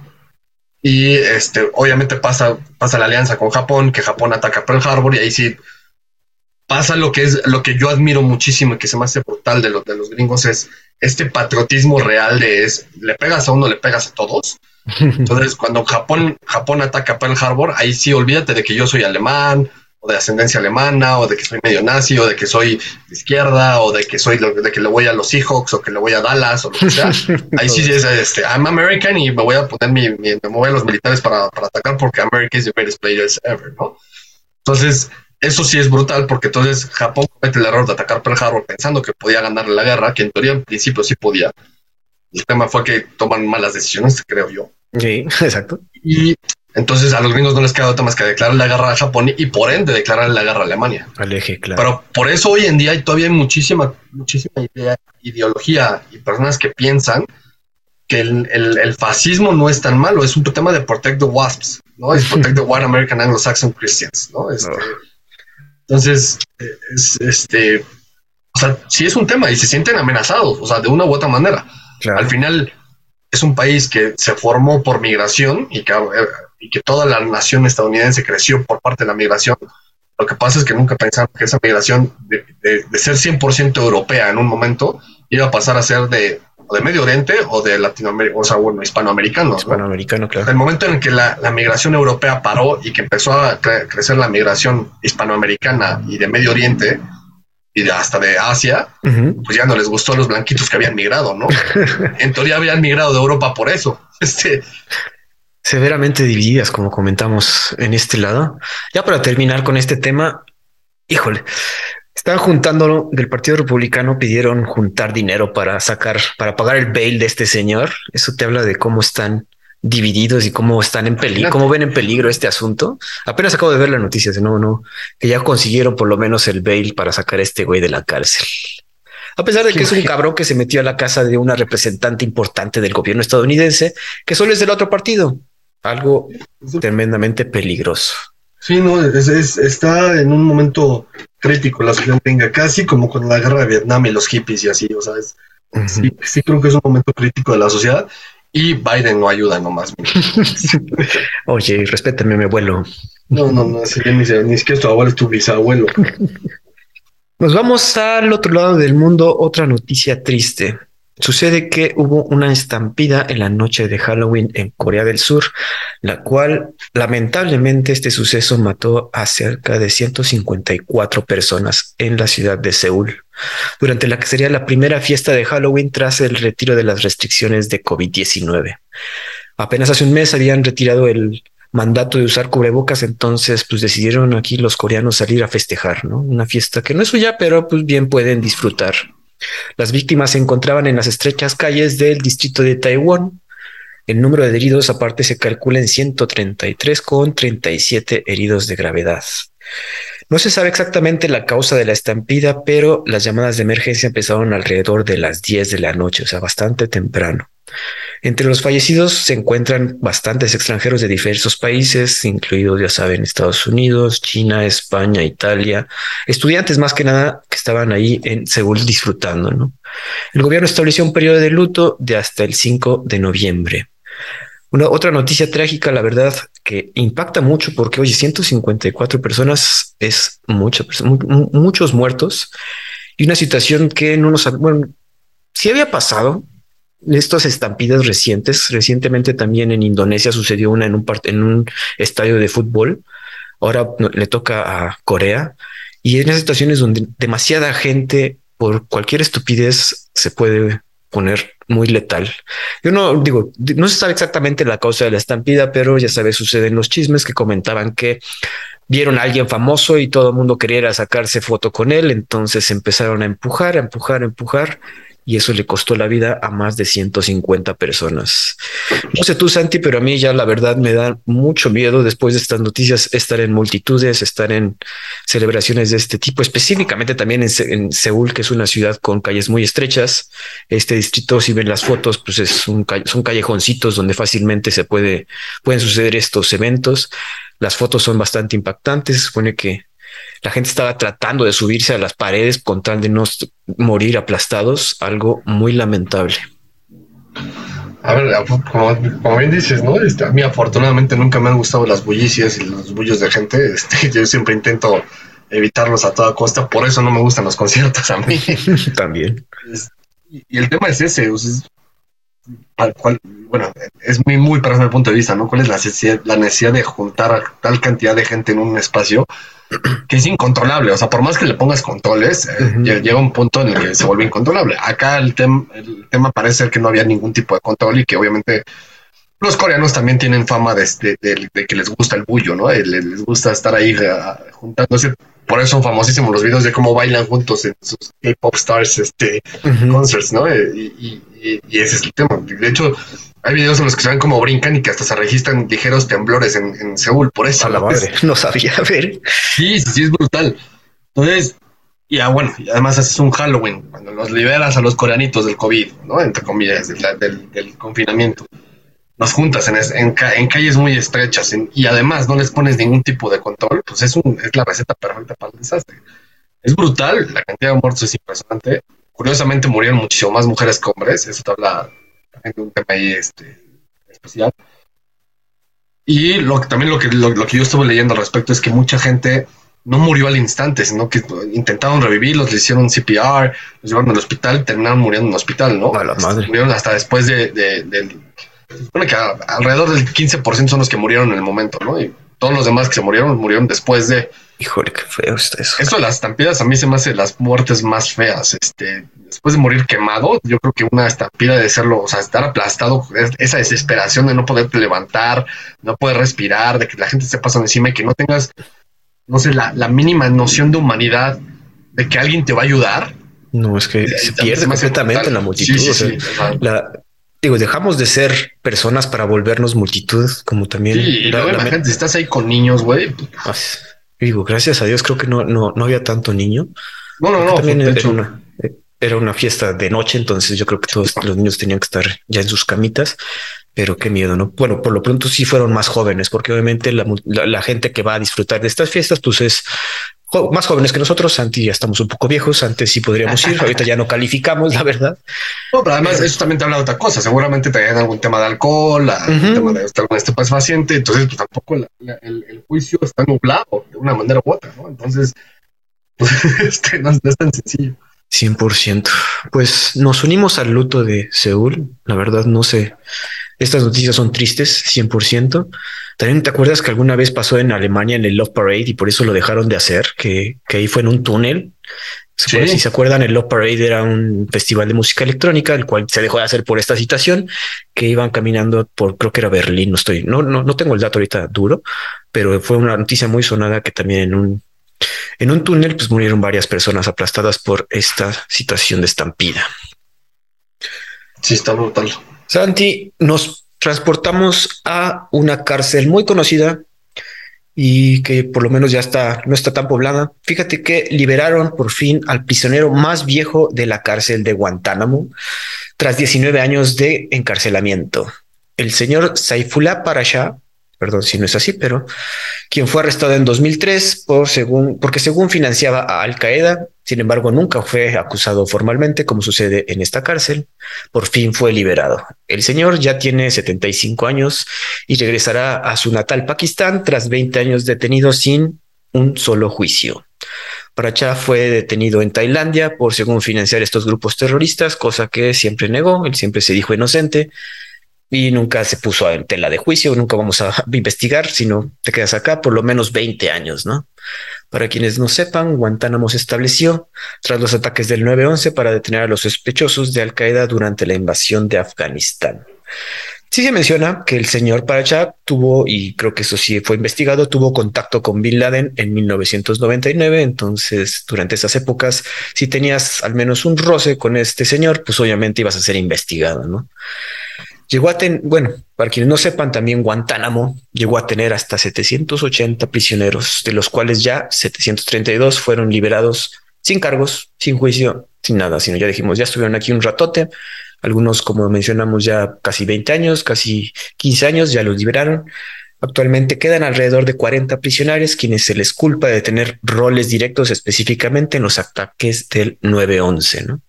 y este, obviamente pasa, pasa la alianza con Japón, que Japón ataca Pearl Harbor y ahí sí pasa lo que es lo que yo admiro muchísimo y que se me hace brutal de, de los gringos es este patriotismo real de es le pegas a uno, le pegas a todos. [laughs] Entonces, cuando Japón, Japón ataca Pearl Harbor, ahí sí olvídate de que yo soy alemán, o de ascendencia alemana, o de que soy medio nazi, o de que soy de izquierda, o de que soy de que le voy a los Seahawks, o que le voy a Dallas, o lo que sea. [laughs] Ahí sí es este, I'm American y me voy a poner mi, me voy a los militares para, para atacar porque America is the greatest players ever, ¿no? Entonces, eso sí es brutal porque entonces Japón comete el error de atacar Pearl Harbor pensando que podía ganar la guerra, que en teoría en principio sí podía. El tema fue que toman malas decisiones, creo yo. Sí, [laughs] exacto. Y entonces a los gringos no les queda otra más que declarar la guerra a Japón y por ende declarar la guerra a Alemania. Al eje, claro. Pero por eso hoy en día hay todavía muchísima, muchísima idea, ideología y personas que piensan que el, el, fascismo no es tan malo, es un tema de protect the wasps, ¿no? Es protect the white American Anglo-Saxon Christians, ¿no? Este, Entonces, es, este, o sea, sí es un tema y se sienten amenazados, o sea, de una u otra manera. Al final, es un país que se formó por migración y que, eh, y que toda la nación estadounidense creció por parte de la migración. Lo que pasa es que nunca pensaron que esa migración de, de, de ser 100% europea en un momento iba a pasar a ser de o de Medio Oriente o de Latinoamérica, o sea, bueno, hispanoamericanos. Hispanoamericano, claro. El momento en que la, migración europea paró y que empezó a crecer la migración hispanoamericana y de Medio Oriente y de hasta de Asia, pues ya no les gustó a los blanquitos que habían migrado, ¿no? [laughs] en teoría habían migrado de Europa por eso. [laughs] Este, severamente divididas, como comentamos en este lado. Ya para terminar con este tema, híjole, Estaban juntando del Partido Republicano, pidieron juntar dinero para sacar, para pagar el bail de este señor. Eso te habla de cómo están divididos y cómo están en peligro, cómo ven en peligro este asunto. Apenas acabo de ver la noticia, no, no, que ya consiguieron por lo menos el bail para sacar a este güey de la cárcel. A pesar de que es un cabrón que se metió a la casa de una representante importante del gobierno estadounidense, que solo es del otro partido. Algo tremendamente peligroso. Sí, no, es, está en un momento crítico la sociedad tenga, casi como con la guerra de Vietnam y los hippies y así, o sea, sí, creo que es un momento crítico de la sociedad y Biden no ayuda nomás. [laughs] Oye, respétame mi abuelo. No, no, no, ni, ni es que tu abuelo es tu bisabuelo. [laughs] Nos vamos al otro lado del mundo, otra noticia triste. Sucede que hubo una estampida en la noche de Halloween en Corea del Sur, la cual lamentablemente este suceso mató a cerca de 154 personas en la ciudad de Seúl, durante la que sería la primera fiesta de Halloween tras el retiro de las restricciones de COVID-19. Apenas hace un mes habían retirado el mandato de usar cubrebocas, entonces pues decidieron aquí los coreanos salir a festejar, ¿no? Una fiesta que no es suya, pero pues bien pueden disfrutar. Las víctimas se encontraban en las estrechas calles del distrito de Taiwán. El número de heridos aparte se calcula en 133 con 37 heridos de gravedad. No se sabe exactamente la causa de la estampida, pero las llamadas de emergencia empezaron alrededor de las 10 de la noche, o sea, bastante temprano. Entre los fallecidos se encuentran bastantes extranjeros de diversos países, incluidos, ya saben, Estados Unidos, China, España, Italia, estudiantes más que nada que estaban ahí en Seúl disfrutando. ¿no? El gobierno estableció un periodo de luto de hasta el 5 de noviembre. Una otra noticia trágica, la verdad, que impacta mucho porque, oye, 154 personas es mucho, muchos muertos y una situación que no nos, bueno, sí había pasado, estas estampidas recientes, recientemente también en Indonesia sucedió una en un, en un estadio de fútbol. Ahora le toca a Corea y en esas situaciones donde demasiada gente por cualquier estupidez se puede poner muy letal. Yo no digo, no se sabe exactamente la causa de la estampida, pero ya sabes, suceden los chismes que comentaban que vieron a alguien famoso y todo el mundo quería sacarse foto con él, entonces empezaron a empujar, a empujar, a empujar y eso le costó la vida a más de 150 personas. No sé tú, Santi, pero a mí ya la verdad me da mucho miedo después de estas noticias estar en multitudes, estar en celebraciones de este tipo, específicamente también en, Seúl, que es una ciudad con calles muy estrechas. Este distrito, si ven las fotos, pues es son callejoncitos donde fácilmente se puede, pueden suceder estos eventos. Las fotos son bastante impactantes. Se supone que la gente estaba tratando de subirse a las paredes con tal de no morir aplastados, algo muy lamentable. A ver, como, bien dices, ¿no? Este, a mí afortunadamente nunca me han gustado las bullicias y los bullos de gente. [laughs] Este, yo siempre intento evitarlos a toda costa, por eso no me gustan los conciertos a mí. [laughs] También. y el tema es ese, bueno, es muy, muy personal el punto de vista, ¿no? ¿Cuál es la necesidad, la necesidad de juntar a tal cantidad de gente en un espacio que es incontrolable? O sea, por más que le pongas controles, eh, llega un punto en el que se vuelve incontrolable. Acá el, el tema parece ser que no había ningún tipo de control y que obviamente Los coreanos también tienen fama de, este, de, que les gusta el bullo, ¿no? Les, gusta estar ahí uh, juntándose. Por eso son famosísimos los videos de cómo bailan juntos en sus K-pop stars este, concerts, ¿no? Y, ese es el tema. De hecho, hay videos en los que se ven como brincan y que hasta se registran ligeros temblores en, Seúl. Por eso. A la madre, no sabía ver. Sí, sí, es brutal. Entonces, y ah, bueno, y además es un Halloween, cuando los liberas a los coreanitos del COVID, ¿no? Entre comillas, del, confinamiento. Nos juntas en, calles muy estrechas y además no les pones ningún tipo de control, pues es, un, es la receta perfecta para el desastre. Es brutal, la cantidad de muertos es impresionante. Curiosamente murieron muchísimo más mujeres que hombres, eso te habla de un tema ahí este, especial. Y lo, también lo que, lo que yo estuve leyendo al respecto es que mucha gente no murió al instante, sino que intentaron revivirlos, le hicieron CPR, los llevaron al hospital terminaron muriendo en el hospital, ¿no? A la madre. Murieron hasta después de, de, se supone que alrededor del 15% son los que murieron en el momento, ¿no? Y todos los demás que se murieron, murieron después de... Híjole, qué feo está eso. Eso las estampidas a mí se me hace las muertes más feas. Este, después de morir quemado, yo creo que una estampida de serlo, o sea, estar aplastado, esa desesperación de no poderte levantar, no poder respirar, de que la gente se pasa encima y que no tengas no sé, la, la mínima noción de humanidad de que alguien te va a ayudar. No, es que se pierde completamente en la multitud. digo, dejamos de ser personas para volvernos multitud, como también. Sí, la, gente, si estás ahí con niños, güey. Pues, digo, gracias a Dios, creo que no, no, no había tanto niño. No, no, no. También era, una, era una fiesta de noche, entonces yo creo que todos los niños tenían que estar ya en sus camitas pero qué miedo, ¿no? Bueno, por lo pronto sí fueron más jóvenes, porque obviamente la, gente que va a disfrutar de estas fiestas, pues es más jóvenes que nosotros. Santi ya estamos un poco viejos. Antes sí podríamos ir. Ahorita ya no calificamos, la verdad. [laughs] No, pero además eso también te habla de otra cosa. Seguramente traían algún tema de alcohol, algún tema de algún este paciente. Entonces, pues tampoco el, juicio está nublado de una manera u otra, ¿no? Entonces, [laughs] pues, este, no, no es tan sencillo. 100%. Pues nos unimos al luto de Seúl. La verdad, no sé estas noticias son tristes, 100%. También te acuerdas que alguna vez pasó en Alemania en el Love Parade y por eso lo dejaron de hacer, que, que ahí fue en un túnel. Si se acuerdan, el Love Parade era un festival de música electrónica, el cual se dejó de hacer por esta situación, que iban caminando por, creo que era Berlín, no estoy, no, no, no tengo el dato ahorita duro, pero fue una noticia muy sonada que también en un, en un túnel pues murieron varias personas aplastadas por esta situación de estampida. Sí, está brutal. Santi, nos transportamos a una cárcel muy conocida y que por lo menos ya está, no está tan poblada. Fíjate que liberaron por fin al prisionero más viejo de la cárcel de Guantánamo tras 19 años de encarcelamiento. El señor Saifullah Parashah perdón si no es así, pero quien fue arrestado en 2003 por según, porque según financiaba a Al Qaeda, sin embargo nunca fue acusado formalmente, como sucede en esta cárcel, por fin fue liberado. El señor ya tiene 75 años y regresará a su natal Pakistán tras 20 años detenido sin un solo juicio. Paracha fue detenido en Tailandia por según financiar estos grupos terroristas, cosa que siempre negó, él siempre se dijo inocente y nunca se puso en tela de juicio, nunca vamos a [laughs] investigar, sino te quedas acá por lo menos 20 años, ¿no? Para quienes no sepan, Guantánamo se estableció tras los ataques del 9-11 para detener a los sospechosos de Al Qaeda durante la invasión de Afganistán. Sí se menciona que el señor Parachak tuvo, y creo que eso sí fue investigado, tuvo contacto con Bin Laden en 1999. Entonces, durante esas épocas, si tenías al menos un roce con este señor, pues obviamente ibas a ser investigado, ¿no? Llegó a tener, bueno, para quienes no sepan, también Guantánamo llegó a tener hasta 780 prisioneros, de los cuales ya 732 fueron liberados sin cargos, sin juicio, sin nada, sino ya dijimos, ya estuvieron aquí un ratote, algunos, como mencionamos, ya casi 20 años, casi 15 años, ya los liberaron. Actualmente quedan alrededor de 40 prisioneros quienes se les culpa de tener roles directos específicamente en los ataques del 9-11, ¿no?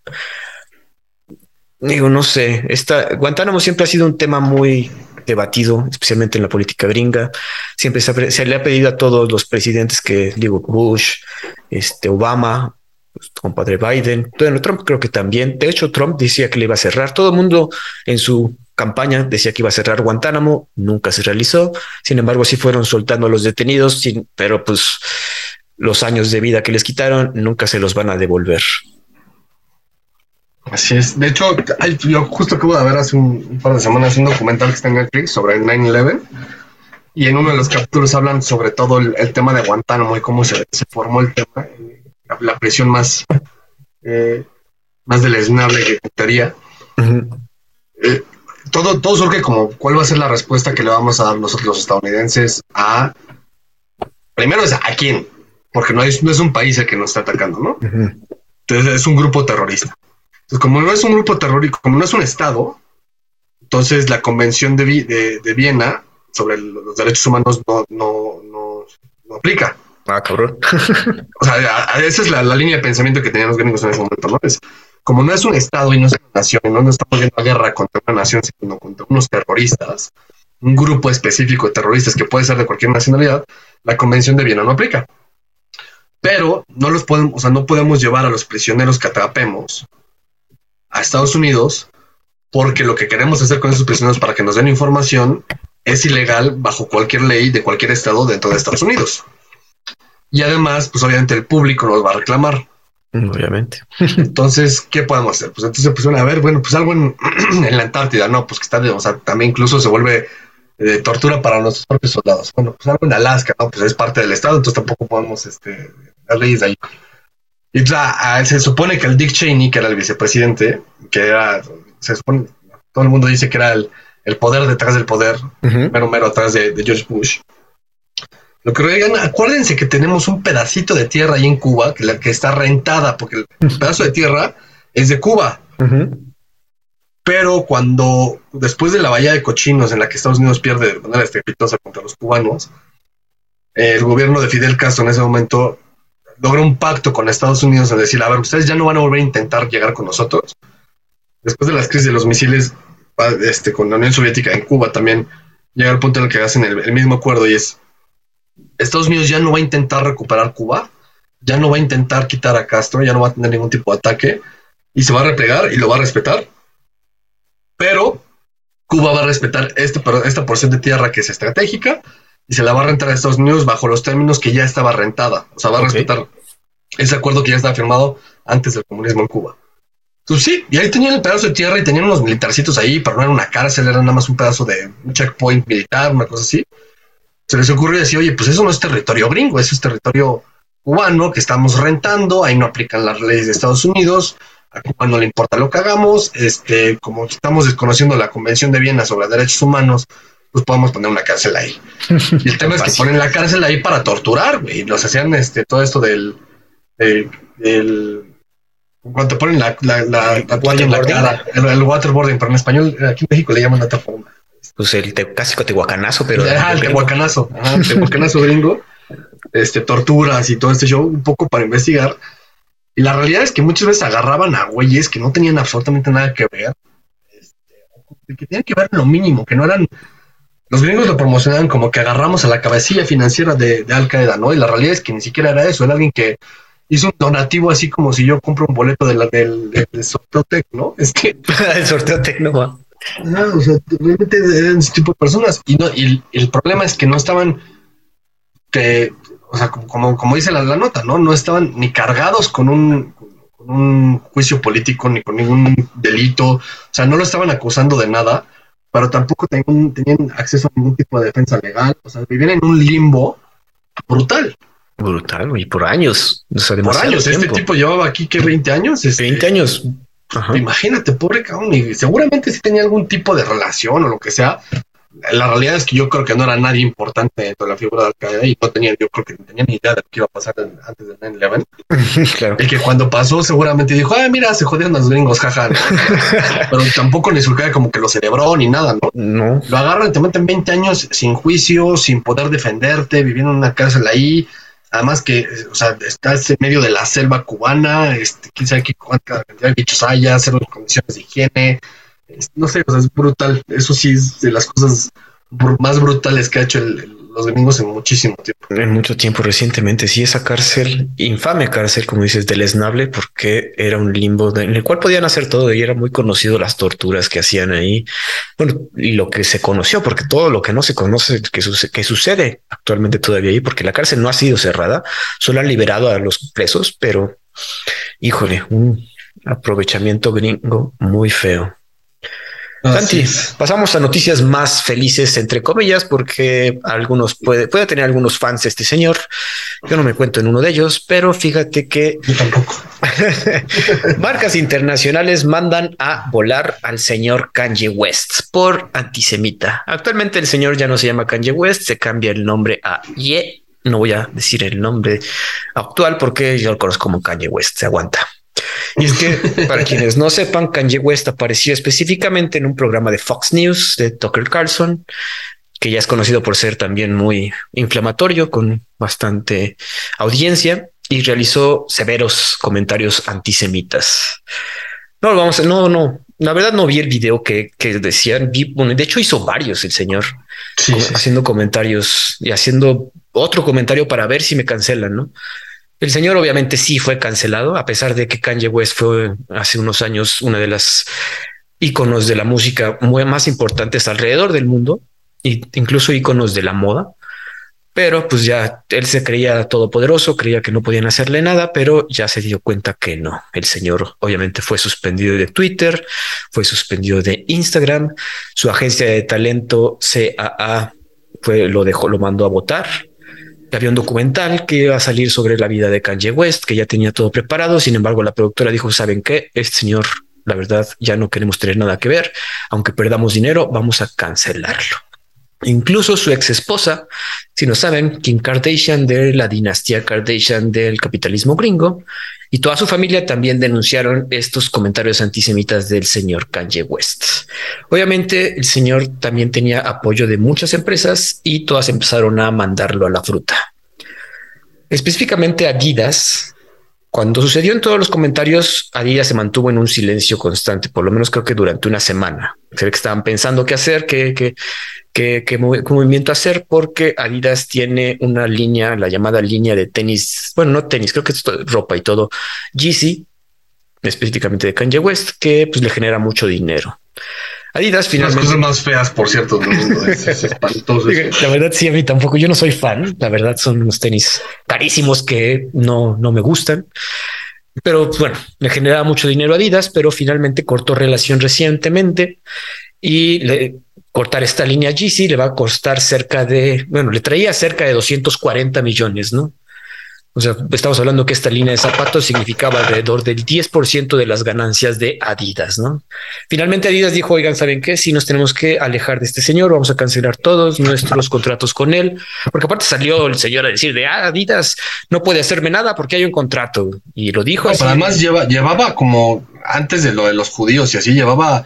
Digo, no sé, esta, Guantánamo siempre ha sido un tema muy debatido, especialmente en la política gringa. Siempre se, le ha pedido a todos los presidentes que, digo, Bush, este, Obama, pues, compadre Biden, Donald Trump creo que también. De hecho, Trump decía que le iba a cerrar. Todo el mundo en su campaña decía que iba a cerrar Guantánamo, nunca se realizó. Sin embargo, sí fueron soltando a los detenidos, sin, pero pues los años de vida que les quitaron nunca se los van a devolver. Así es. De hecho, yo justo acabo de ver hace un, par de semanas un documental que está en Netflix sobre el 9-11 y en uno de los capítulos hablan sobre todo el, tema de Guantánamo y cómo se, formó el tema, la, presión más, eh, más deleznable que estaría. Eh, todo, todo surge como cuál va a ser la respuesta que le vamos a dar nosotros los estadounidenses a... Primero es a quién, porque no es, no es un país el que nos está atacando, ¿no? Entonces es un grupo terrorista. Entonces, como no es un grupo terrorista, como no es un Estado, entonces la Convención de, de Viena sobre los derechos humanos no, no, no, aplica. Ah, cabrón. [laughs] o sea, esa es la, línea de pensamiento que tenían los gringos en ese momento, ¿no? Es, como no es un Estado y no es una nación, no, no estamos viendo a guerra contra una nación, sino contra unos terroristas, un grupo específico de terroristas que puede ser de cualquier nacionalidad, la Convención de Viena no aplica. Pero no los podemos, o sea, no podemos llevar a los prisioneros que atrapemos a Estados Unidos porque lo que queremos hacer con esos prisioneros para que nos den información es ilegal bajo cualquier ley de cualquier estado dentro de Estados Unidos. Y además, pues obviamente el público nos va a reclamar. Obviamente. [laughs] Entonces, ¿qué podemos hacer? Pues entonces pusieron a ver, bueno, pues algo [clears throat] en, la Antártida, no, pues que está, o sea, también incluso se vuelve de tortura para nuestros propios soldados. Bueno, pues algo en Alaska, no, pues es parte del estado, entonces tampoco podemos, este, las leyes de ahí. Y se supone que el Dick Cheney, que era el vicepresidente, que era, se supone, todo el mundo dice que era el, el poder detrás del poder, mero mero atrás de, George Bush. Lo que digan, acuérdense que tenemos un pedacito de tierra ahí en Cuba que, la, que está rentada, porque el pedazo de tierra es de Cuba. Pero cuando, después de la bahía de cochinos en la que Estados Unidos pierde de manera estrepitosa contra los cubanos, el gobierno de Fidel Castro en ese momento logra un pacto con Estados Unidos en decir, a ver, ustedes ya no van a volver a intentar llegar con nosotros. Después de las crisis de los misiles, este, con la Unión Soviética en Cuba también llega el punto en el que hacen el, mismo acuerdo y es Estados Unidos ya no va a intentar recuperar Cuba, ya no va a intentar quitar a Castro, ya no va a tener ningún tipo de ataque y se va a replegar y lo va a respetar. Pero Cuba va a respetar este, esta porción de tierra que es estratégica y se la va a rentar a Estados Unidos bajo los términos que ya estaba rentada. O sea, va a respetar ese acuerdo que ya estaba firmado antes del comunismo en Cuba. Pues sí, y ahí tenían el pedazo de tierra y tenían unos militarcitos ahí, pero no era una cárcel, era nada más un pedazo de un checkpoint militar, una cosa así. Se les ocurrió decir, oye, pues eso no es territorio gringo, eso es territorio cubano que estamos rentando, ahí no aplican las leyes de Estados Unidos, a Cuba no le importa lo que hagamos, este, como estamos desconociendo la Convención de Viena sobre Derechos Humanos, pues podemos poner una cárcel ahí. [laughs] Y el tema es que ponen la cárcel ahí para torturar, y los hacían este, todo esto del, del cuando te ponen la, la, la, toalla en la cara, el, waterboarding, pero en español, aquí en México le llaman de otra forma. Pues el te, clásico tehuacanazo, pero. Ah, el tehuacanazo, el [laughs] tehuacanazo gringo, este, torturas y todo este show, un poco para investigar. Y la realidad es que muchas veces agarraban a güeyes que no tenían absolutamente nada que ver, este, que tenían que ver lo mínimo, que no eran. Los gringos lo promocionaban como que agarramos a la cabecilla financiera de, de Al Qaeda, ¿no? Y la realidad es que ni siquiera era eso, era alguien que hizo un donativo así como si yo compro un boleto de la, del, del, sorteo Tec, ¿no? [laughs] Es que... [laughs] el sorteo Tec no va. No, o sea, realmente eran ese tipo de personas. Y, no, y el, problema es que no estaban, que, o sea, como, como dice la, la, nota, ¿no? No estaban ni cargados con un, con un juicio político ni con ningún delito. O sea, no lo estaban acusando de nada, pero tampoco tenían, tenían acceso a ningún tipo de defensa legal. O sea, vivían en un limbo brutal. Brutal, y por años. por años, este tipo llevaba aquí que 20 años. 20 este, años. Imagínate, pobre cabrón, y seguramente sí tenía algún tipo de relación o lo que sea. La realidad es que yo creo que no era nadie importante dentro de la figura de Al Qaeda y no tenía, yo creo que no tenía ni idea de lo que iba a pasar antes del 9-11. [laughs] claro. Y que cuando pasó, seguramente dijo, ay, mira, se jodieron los gringos, jaja. [laughs] Pero tampoco ni surgió como que lo celebró ni nada, ¿no? No. Lo agarran, te meten 20 años sin juicio, sin poder defenderte, viviendo en una cárcel ahí Además que, o sea, estás en medio de la selva cubana, este, quién sabe qué cuánta cantidad de bichos haya, cero condiciones de higiene, no sé, es brutal. Eso sí es de las cosas más brutales que ha hecho el, los domingos en muchísimo tiempo. En mucho tiempo recientemente, sí, esa cárcel, infame cárcel, como dices, deleznable, porque era un limbo en el cual podían hacer todo y era muy conocido las torturas que hacían ahí. Bueno, y lo que se conoció, porque todo lo que no se conoce que, que sucede actualmente todavía ahí, porque la cárcel no ha sido cerrada, solo han liberado a los presos, pero híjole, un, aprovechamiento gringo muy feo. Santi, pasamos a noticias más felices, entre comillas, porque algunos puede, puede tener algunos fans este señor. Yo no me cuento en uno de ellos, pero fíjate que [laughs] marcas internacionales mandan a volar al señor Kanye West por antisemita. Actualmente el señor ya no se llama Kanye West, se cambia el nombre a Ye. No voy a decir el nombre actual porque yo lo conozco como Kanye West. Se aguanta. Y es que, para quienes no sepan, Kanye West apareció específicamente en un programa de Fox News de Tucker Carlson, que ya es conocido por ser también muy inflamatorio, con bastante audiencia, y realizó severos comentarios antisemitas. No, vamos, no, no, la verdad no vi el video que, que decían, de hecho hizo varios el señor, haciendo comentarios y haciendo otro comentario para ver si me cancelan, ¿no? El señor obviamente sí fue cancelado, a pesar de que Kanye West fue hace unos años una de las íconos de la música más importantes alrededor del mundo, e incluso íconos de la moda. Pero pues ya él se creía todopoderoso, creía que no podían hacerle nada, pero ya se dio cuenta que no. El señor obviamente fue suspendido de Twitter, fue suspendido de Instagram, su agencia de talento CAA lo dejó, lo mandó a votar había un documental que iba a salir sobre la vida de Kanye West, que ya tenía todo preparado. Sin embargo, la productora dijo, ¿saben qué? Este señor, la verdad, ya no queremos tener nada que ver. Aunque perdamos dinero, vamos a cancelarlo. Incluso su ex esposa, si no saben, Kim Kardashian de la dinastía Kardashian del capitalismo gringo, y toda su familia también denunciaron estos comentarios antisemitas del señor Kanye West. Obviamente, el señor también tenía apoyo de muchas empresas y todas empezaron a mandarlo a la fruta. Específicamente Adidas, cuando sucedió en todos los comentarios, Adidas se mantuvo en un silencio constante, por lo menos creo que durante una semana. Se ve que estaban pensando qué hacer, qué, qué, qué, movimiento hacer, porque Adidas tiene una línea, la llamada línea de tenis, bueno, no tenis, creo que es ropa y todo, Yeezy, específicamente de Kanye West, que pues le genera mucho dinero. Adidas finalmente. Las cosas más feas, por cierto, La verdad, sí, a mí tampoco. Yo no soy fan. La verdad, son unos tenis carísimos que no, no me gustan. Pero bueno, le generaba mucho dinero a Adidas, pero finalmente cortó relación recientemente y le, cortar esta línea GC le va a costar cerca de, bueno, le traía cerca de 240 millones, ¿no? O sea, estamos hablando que esta línea de zapatos significaba alrededor del 10% de las ganancias de Adidas, ¿no? Finalmente Adidas dijo, oigan, ¿saben qué? Si nos tenemos que alejar de este señor, vamos a cancelar todos nuestros contratos con él, porque aparte salió el señor a decir de ah, Adidas no puede hacerme nada porque hay un contrato y lo dijo. además lleva, llevaba como antes de lo de los judíos y así llevaba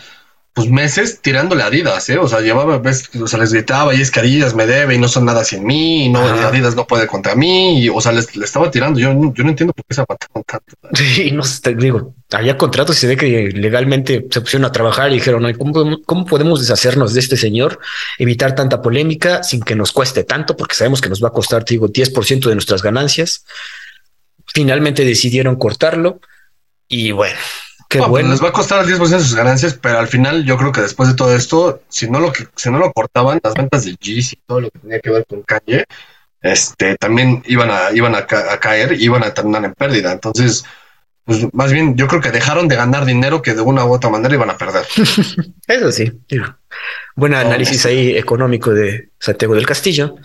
pues meses tirándole a Adidas, ¿eh? O sea, llevaba, ves, o sea, les gritaba, y es que Adidas me debe y no son nada sin mí, y no, Adidas no puede contra mí, y, o sea, les, estaba tirando. Yo, yo no entiendo por qué se aguantaron tanto. Sí, no te digo, había contratos y se ve que legalmente se pusieron a trabajar y dijeron, ¿cómo, ¿cómo podemos deshacernos de este señor? Evitar tanta polémica sin que nos cueste tanto, porque sabemos que nos va a costar, te digo, 10% de nuestras ganancias. Finalmente decidieron cortarlo y bueno, bueno. Les va a costar el 10% de sus ganancias, pero al final yo creo que después de todo esto, si no lo que, si no lo cortaban, las ventas de G y todo lo que tenía que ver con Kanye, este, también iban a, iban a, caer y iban a terminar en pérdida. Entonces, pues más bien yo creo que dejaron de ganar dinero que de una u otra manera iban a perder. [laughs] Eso sí. Buen análisis ahí económico de Santiago del Castillo.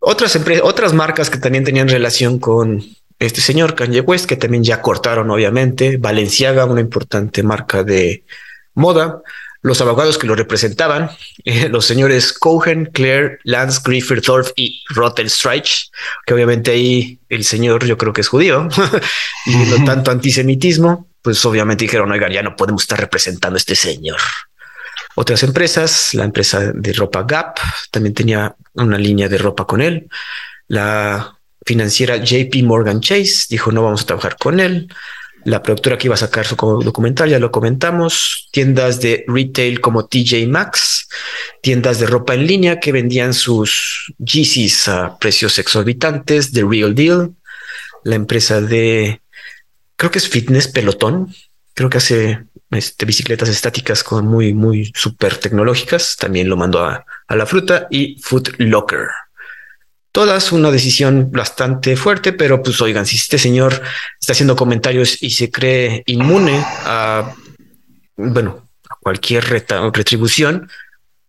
Otras empresas, otras marcas que también tenían relación con este señor Kanye West, que también ya cortaron, obviamente, Valenciaga, una importante marca de moda, los abogados que lo representaban, [laughs] eh, los señores Cohen, Claire, Lance, Griffith Thorpe y Rottenstreich, que obviamente ahí el señor yo creo que es judío, [laughs] y no tanto antisemitismo, pues obviamente dijeron, oigan, ya no podemos estar representando a este señor. Otras empresas, la empresa de ropa Gap, también tenía una línea de ropa con él. La financiera JP Morgan Chase dijo no vamos a trabajar con él. La productora que iba a sacar su documental, ya lo comentamos. Tiendas de retail como TJ Maxx, tiendas de ropa en línea que vendían sus Yeezys a precios exorbitantes, The Real Deal, la empresa de, creo que es Fitness Pelotón, creo que hace este, bicicletas estáticas con muy, muy súper tecnológicas, también lo mandó a, a la fruta y Food Locker todas una decisión bastante fuerte, pero pues oigan, si este señor está haciendo comentarios y se cree inmune a, bueno, a cualquier retribución,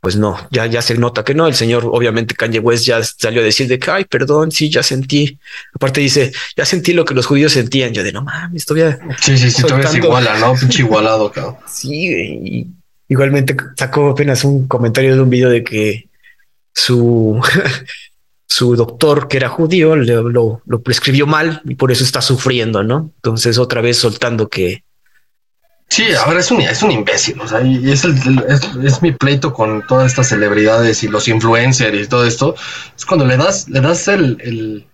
pues no, ya, ya se nota que no. El señor, obviamente, Kanye West ya salió a decir de que, ay, perdón, sí, ya sentí. Aparte dice, ya sentí lo que los judíos sentían. Yo de no mames, todavía. Sí, sí, sí, todavía es iguala, ¿no? Pinche igualado, cabrón. [laughs] Sí, y igualmente sacó apenas un comentario de un video de que su, su doctor, que era judío, lo, lo prescribió mal y por eso está sufriendo, ¿no? Entonces, otra vez soltando que Sí, ahora es un, es un imbécil, o sea, y es, el, es, mi pleito con todas estas celebridades y los influencers y todo esto. Es cuando le das, le das el,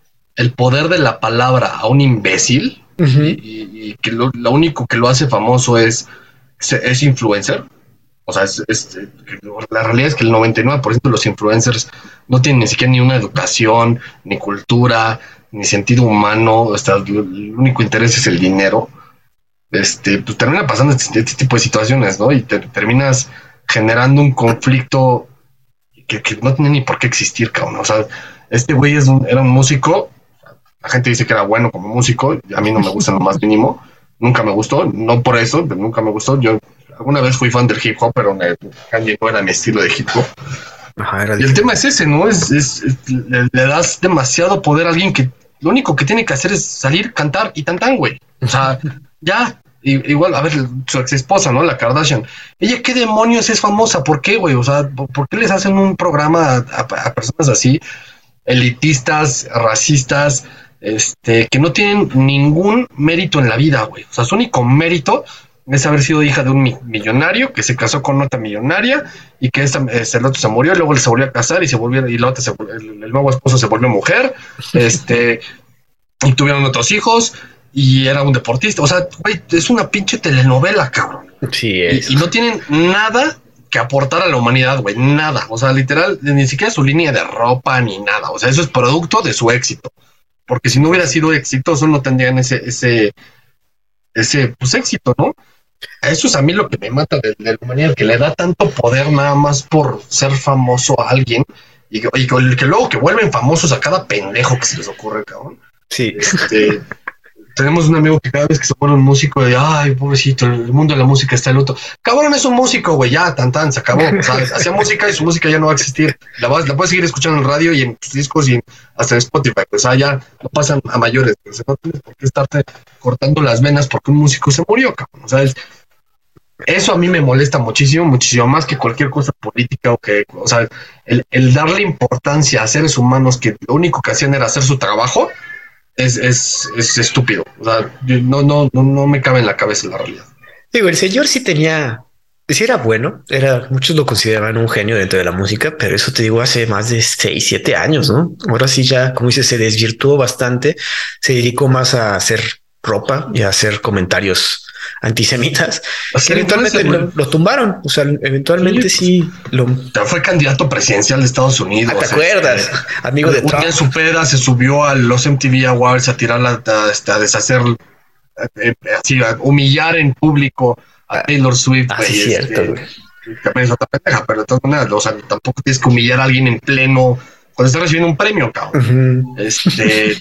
poder de la palabra a un imbécil y, que lo, único que lo hace famoso es, es influencer. O sea, es, la realidad es que el 99% de los influencers no tienen ni siquiera ni una educación, ni cultura, ni sentido humano. O sea, el único interés es el dinero este, pues termina pasando este, este, tipo de situaciones, ¿no? Y te, terminas generando un conflicto que, no tiene ni por qué existir, cabrón. O sea, este güey es era un músico, la gente dice que era bueno como músico, a mí no me gusta lo más mínimo, nunca me gustó, no por eso, nunca me gustó. Yo alguna vez fui fan del hip hop, pero me, Kanye no era mi estilo de hip hop. y el tema es ese, ¿no? Es, es, le, das demasiado poder a alguien que lo único que tiene que hacer es salir, cantar y tan güey. O sea, [laughs] ya, igual, a ver, su ex esposa, ¿no? La Kardashian. Ella, ¿qué demonios es famosa? ¿Por qué, güey? O sea, ¿por, qué les hacen un programa a, personas así, elitistas, racistas, este, que no tienen ningún mérito en la vida, güey? O sea, su único mérito es haber sido hija de un millonario que se casó con otra millonaria y que ese el otro se murió, y luego se volvió a casar y se volvió, y la otra el, el, nuevo esposo se volvió mujer, [laughs] este, y tuvieron otros hijos y era un deportista. O sea, güey, es una pinche telenovela, cabrón. Sí, es. Y, no tienen nada que aportar a la humanidad, güey, nada. O sea, literal, ni siquiera su línea de ropa ni nada. O sea, eso es producto de su éxito. Porque si no hubiera sido exitoso, no tendrían ese, ese, ese, pues éxito, ¿no? Eso es a mí lo que me mata de, la humanidad, que le da tanto poder nada más por ser famoso a alguien y y que, luego que vuelven famosos a cada pendejo que se les ocurre, cabrón. Sí. Este, tenemos un amigo que cada vez que se pone un músico, de ay, pobrecito, el mundo de la música está en luto. Cabrón, es un músico, güey, ya, tan tan, se acabó. [laughs] Hacía música y su música ya no va a existir. La, vas, la puedes seguir escuchando en radio y en tus discos y hasta en Spotify. Pues ah, ya no pasan a mayores. no tienes por qué estarte cortando las venas porque un músico se murió, cabrón. O sea, eso a mí me molesta muchísimo, muchísimo más que cualquier cosa política o que, o sea, el, el darle importancia a seres humanos que lo único que hacían era hacer su trabajo es, es, es estúpido. O sea, no, no, no, me cabe en la cabeza la realidad. Digo, el señor sí tenía, sí era bueno, era, muchos lo consideraban un genio dentro de la música, pero eso te digo hace más de seis, siete años, ¿no? Ahora sí ya, como dices, se desvirtuó bastante, se dedicó más a hacer ropa y a hacer comentarios antisemitas [laughs] eventualmente lo, tumbaron. O sea, eventualmente sí, lo fue candidato presidencial de Estados Unidos. ¿Te acuerdas? Amigo de Trump. En su peda se subió a los MTV Awards a tirar a, a, deshacer, eh, así, a humillar en público a ah, Taylor Swift. Ah, sí, este, cierto, pero de todas maneras, o sea, tampoco tienes que humillar a alguien en pleno cuando está recibiendo un premio, cabrón. Este.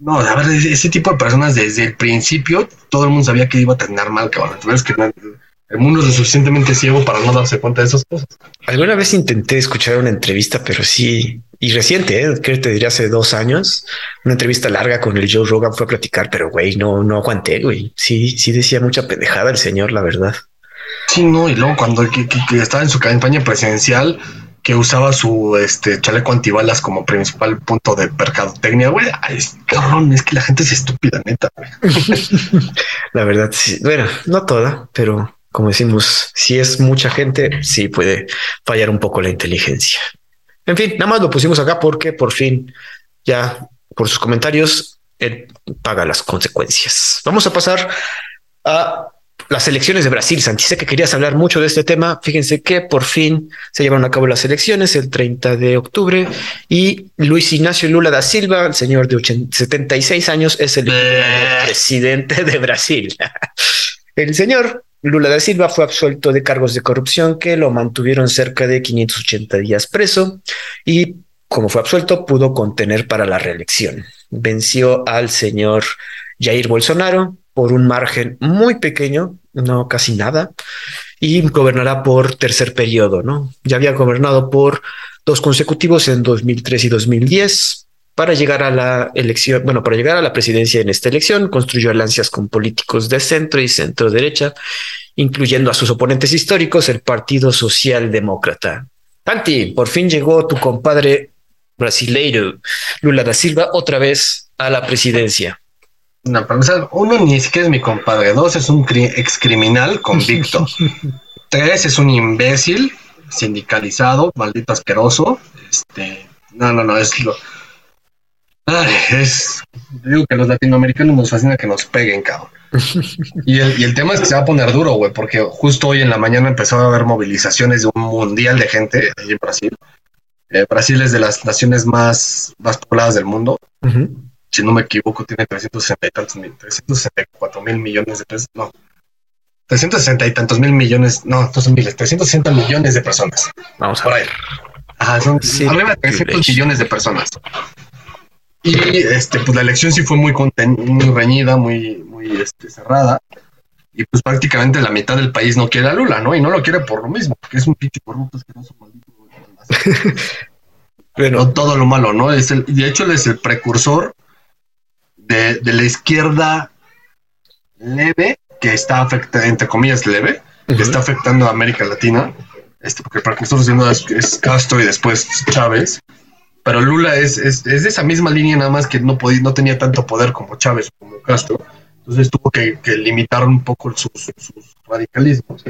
No, a ver, ese tipo de personas desde el principio, todo el mundo sabía que iba a terminar mal, cabrón. Es que el mundo es lo suficientemente ciego para no darse cuenta de esas cosas. Alguna vez intenté escuchar una entrevista, pero sí, y reciente, ¿eh? que te diría hace dos años, una entrevista larga con el Joe Rogan fue a platicar, pero güey, no, no aguanté, güey. Sí, sí decía mucha pendejada el señor, la verdad. Sí, no, y luego cuando estaba en su campaña presidencial, que usaba su este chaleco antibalas como principal punto de mercadotecnia, güey. Es, cabrón, es que la gente es estúpida, neta, [laughs] la verdad, sí. Bueno, no toda, pero como decimos, si es mucha gente, sí puede fallar un poco la inteligencia. En fin, nada más lo pusimos acá porque por fin ya por sus comentarios él paga las consecuencias. Vamos a pasar a las elecciones de Brasil. Santi, sé que querías hablar mucho de este tema. Fíjense que por fin se llevaron a cabo las elecciones el 30 de octubre y Luis Ignacio Lula da Silva, el señor de 76 años, es el presidente de Brasil. [laughs] el señor Lula da Silva fue absuelto de cargos de corrupción que lo mantuvieron cerca de 580 días preso y como fue absuelto, pudo contener para la reelección. Venció al señor Jair Bolsonaro por un margen muy pequeño, no casi nada, y gobernará por tercer periodo, ¿no? Ya había gobernado por dos consecutivos en 2003 y 2010. Para llegar a la elección, bueno, para llegar a la presidencia en esta elección, construyó alianzas con políticos de centro y centro derecha, incluyendo a sus oponentes históricos, el Partido Socialdemócrata. Tanti, por fin llegó tu compadre brasileiro, Lula da Silva, otra vez a la presidencia. Para empezar, uno ni siquiera es mi compadre. Dos es un ex criminal convicto. [laughs] Tres es un imbécil sindicalizado, maldito asqueroso. Este, no, no, no, es lo. Ay, es. Digo que los latinoamericanos nos fascina que nos peguen, cabrón. [laughs] Y el, y el tema es que se va a poner duro, güey, porque justo hoy en la mañana empezó a haber movilizaciones de un mundial de gente ahí en Brasil. Eh, Brasil es de las naciones más, más pobladas del mundo. Si no me equivoco, tiene 360 y tantos mil, 364 mil millones de pesos. No, 360 y tantos mil millones. No, estos son miles, 360 millones de personas. Vamos a ver. Ajá, son arriba de 300 millones de personas. Y este, pues la elección sí fue muy, muy reñida, muy, muy este, cerrada. Y pues prácticamente la mitad del país no quiere a Lula, ¿no? Y no lo quiere por lo mismo, porque es un pinche corrupto asqueroso, maldito. bueno. [laughs] todo lo malo, ¿no? Es el, de hecho, él es el precursor de, de la izquierda leve que está afectando, entre comillas, leve, que está afectando a América Latina, este, porque para que estamos diciendo es, Castro y después Chávez, pero Lula es, es, es, de esa misma línea, nada más que no, podía, no tenía tanto poder como Chávez o como Castro, entonces tuvo que, que limitar un poco sus, sus, radicalismos.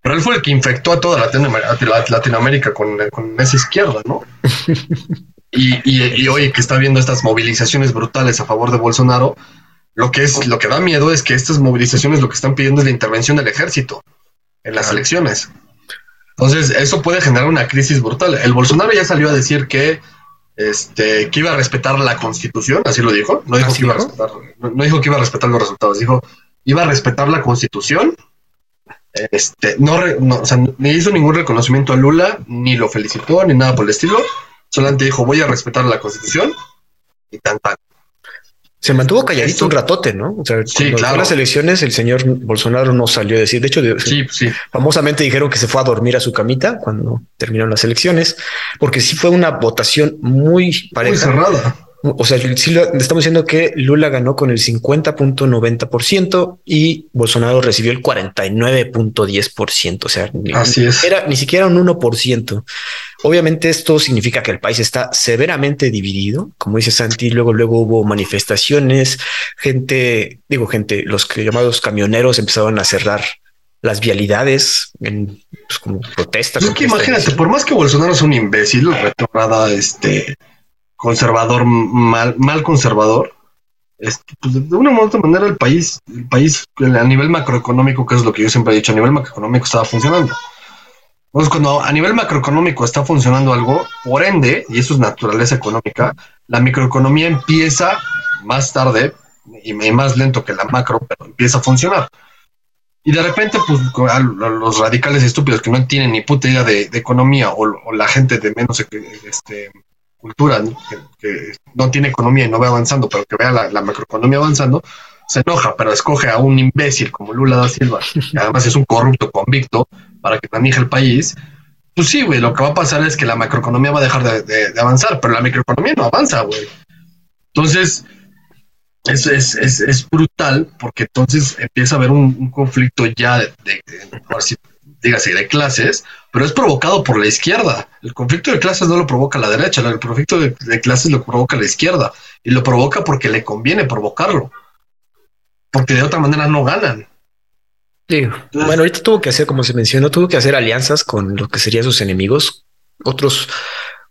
Pero él fue el que infectó a toda Latinoamérica, Latinoamérica con, con esa izquierda, ¿no? [laughs] Y, y, y, hoy que está viendo estas movilizaciones brutales a favor de Bolsonaro, lo que es, lo que da miedo es que estas movilizaciones lo que están pidiendo es la intervención del ejército en las elecciones. Entonces, eso puede generar una crisis brutal. El Bolsonaro ya salió a decir que este, que iba a respetar la constitución, así lo dijo. No dijo, que iba, a respetar, no, dijo que iba a respetar los resultados, dijo iba a respetar la constitución. Este, no, no o sea, ni hizo ningún reconocimiento a Lula, ni lo felicitó, ni nada por el estilo. Solamente dijo, voy a respetar la constitución y tan tan. Se mantuvo calladito un ratote, ¿no? O sea, sí, claro. las elecciones, el señor Bolsonaro no salió a decir. De hecho, sí, sí. famosamente dijeron que se fue a dormir a su camita cuando terminaron las elecciones, porque sí fue una votación muy pareja. Muy cerrada. O sea, sí estamos diciendo que Lula ganó con el 50.90% y Bolsonaro recibió el 49.10%. O sea, Así es. era ni siquiera un 1%. Obviamente esto significa que el país está severamente dividido. Como dice Santi, luego, luego hubo manifestaciones, gente, digo gente, los llamados camioneros empezaron a cerrar las vialidades en pues, como protesta. Es que imagínate, por más que Bolsonaro es un imbécil, retornada, este conservador, mal, mal conservador, pues, de una u otra manera el país, el país a nivel macroeconómico, que es lo que yo siempre he dicho, a nivel macroeconómico estaba funcionando. Entonces, cuando a nivel macroeconómico está funcionando algo, por ende, y eso es naturaleza económica, la microeconomía empieza más tarde y más lento que la macro, pero empieza a funcionar. Y de repente, pues, los radicales estúpidos que no tienen ni puta idea de, economía o, o, la gente de menos este, cultura que, no tiene economía y no ve avanzando, pero que vea la, macroeconomía avanzando, se enoja, pero escoge a un imbécil como Lula da Silva, que además es un corrupto convicto, para que maneje el país. Pues sí, güey, lo que va a pasar es que la macroeconomía va a dejar de, avanzar, pero la microeconomía no avanza, güey. Entonces, es, es, es, brutal porque entonces empieza a haber un, conflicto ya de, de, dígase, de clases, pero es provocado por la izquierda. El conflicto de clases no lo provoca la derecha, el conflicto de, clases lo provoca la izquierda y lo provoca porque le conviene provocarlo, porque de otra manera no ganan. Sí. Bueno, ahorita tuvo que hacer, como se mencionó, tuvo que hacer alianzas con lo que serían sus enemigos, otros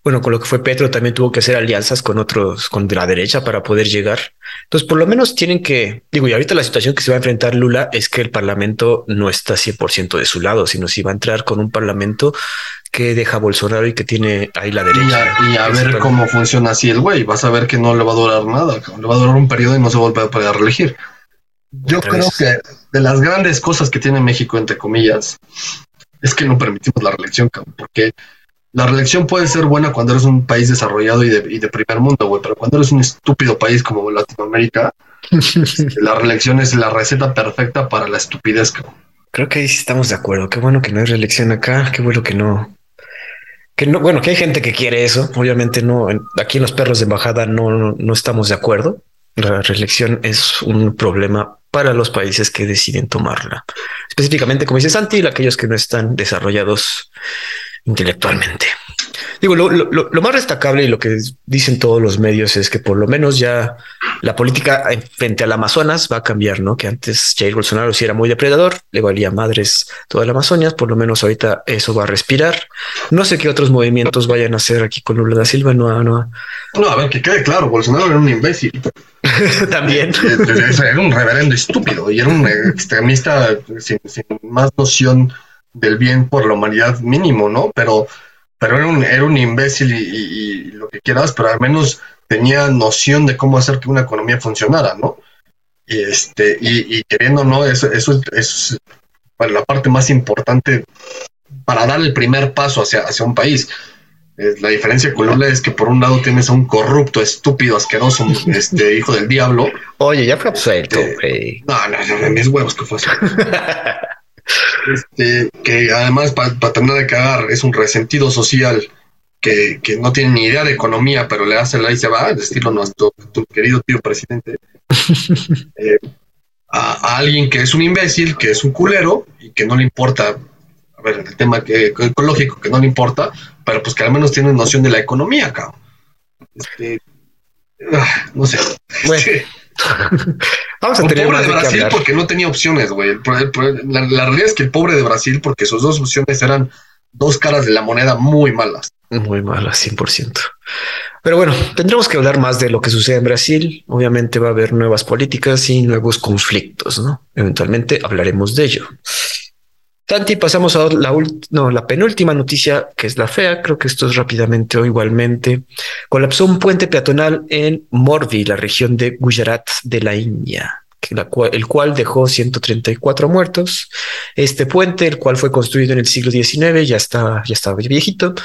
bueno, con lo que fue Petro también tuvo que hacer alianzas con otros, con la derecha para poder llegar. Entonces, por lo menos tienen que, digo, y ahorita la situación que se va a enfrentar Lula es que el Parlamento no está 100% de su lado, sino si va a entrar con un Parlamento que deja Bolsonaro y que tiene ahí la derecha. Y a, ver cómo funciona así el güey, vas a ver que no le va a durar nada, le va a durar un periodo y no se va a poder reelegir. Yo creo que de las grandes cosas que tiene México, entre comillas, es que no permitimos la reelección, porque la reelección puede ser buena cuando eres un país desarrollado y de, y de primer mundo, güey, pero cuando eres un estúpido país como Latinoamérica, la reelección es la receta perfecta para la estupidez. Creo que ahí sí estamos de acuerdo. Qué bueno que no hay reelección acá. Qué bueno que no. Que no, bueno, que hay gente que quiere eso. Obviamente no. Aquí en los perros de embajada no, no, no estamos de acuerdo. La reelección es un problema para los países que deciden tomarla. Específicamente, como dice Santi, aquellos que no están desarrollados intelectualmente. Digo, lo, lo, lo, más destacable y lo que dicen todos los medios es que por lo menos ya la política frente al Amazonas va a cambiar, ¿no? Que antes Jair Bolsonaro sí era muy depredador, le valía madres toda la Amazonia, por lo menos ahorita eso va a respirar. No sé qué otros movimientos vayan a hacer aquí con Lula da Silva, no, no. No, a ver, que quede claro, Bolsonaro era un imbécil. [laughs] También. Era un reverendo estúpido y era un extremista sin, sin más noción del bien por la humanidad mínimo, ¿no? Pero pero era un, era un imbécil y, lo que quieras, pero al menos tenía noción de cómo hacer que una economía funcionara, ¿no? Y, este, y, queriendo, ¿no? Eso, eso es la parte más importante para dar el primer paso hacia, hacia un país. La diferencia con es que por un lado tienes a un corrupto, estúpido, asqueroso, [laughs] este hijo del diablo. Oye, ya fue absuelto, este, No, no, no, mis huevos que fue [laughs] Este, que además, para terminar de cagar, es un resentido social que, no tiene ni idea de economía, pero le hace la y se va, al estilo nuestro tu querido tío presidente, [laughs] eh, a, alguien que es un imbécil, que es un culero y que no le importa, a ver, el tema que, ecológico, que no le importa, pero pues que al menos tiene noción de la economía, cabrón. Este, ah, no sé. [laughs] Vamos a tener pobre de Brasil porque no tenía opciones, güey. La, realidad es que el pobre de Brasil, porque sus dos opciones eran dos caras de la moneda muy malas. Muy malas, 100%. Pero bueno, tendremos que hablar más de lo que sucede en Brasil. Obviamente va a haber nuevas políticas y nuevos conflictos, ¿no? Eventualmente hablaremos de ello. Tanti, pasamos a la, penúltima noticia, que es la fea. Creo que esto es rápidamente o igualmente. Colapsó un puente peatonal en Morbi, la región de Gujarat de la India, el cual dejó 134 muertos. Este puente, el cual fue construido en el siglo XIX, ya está, ya estaba viejito.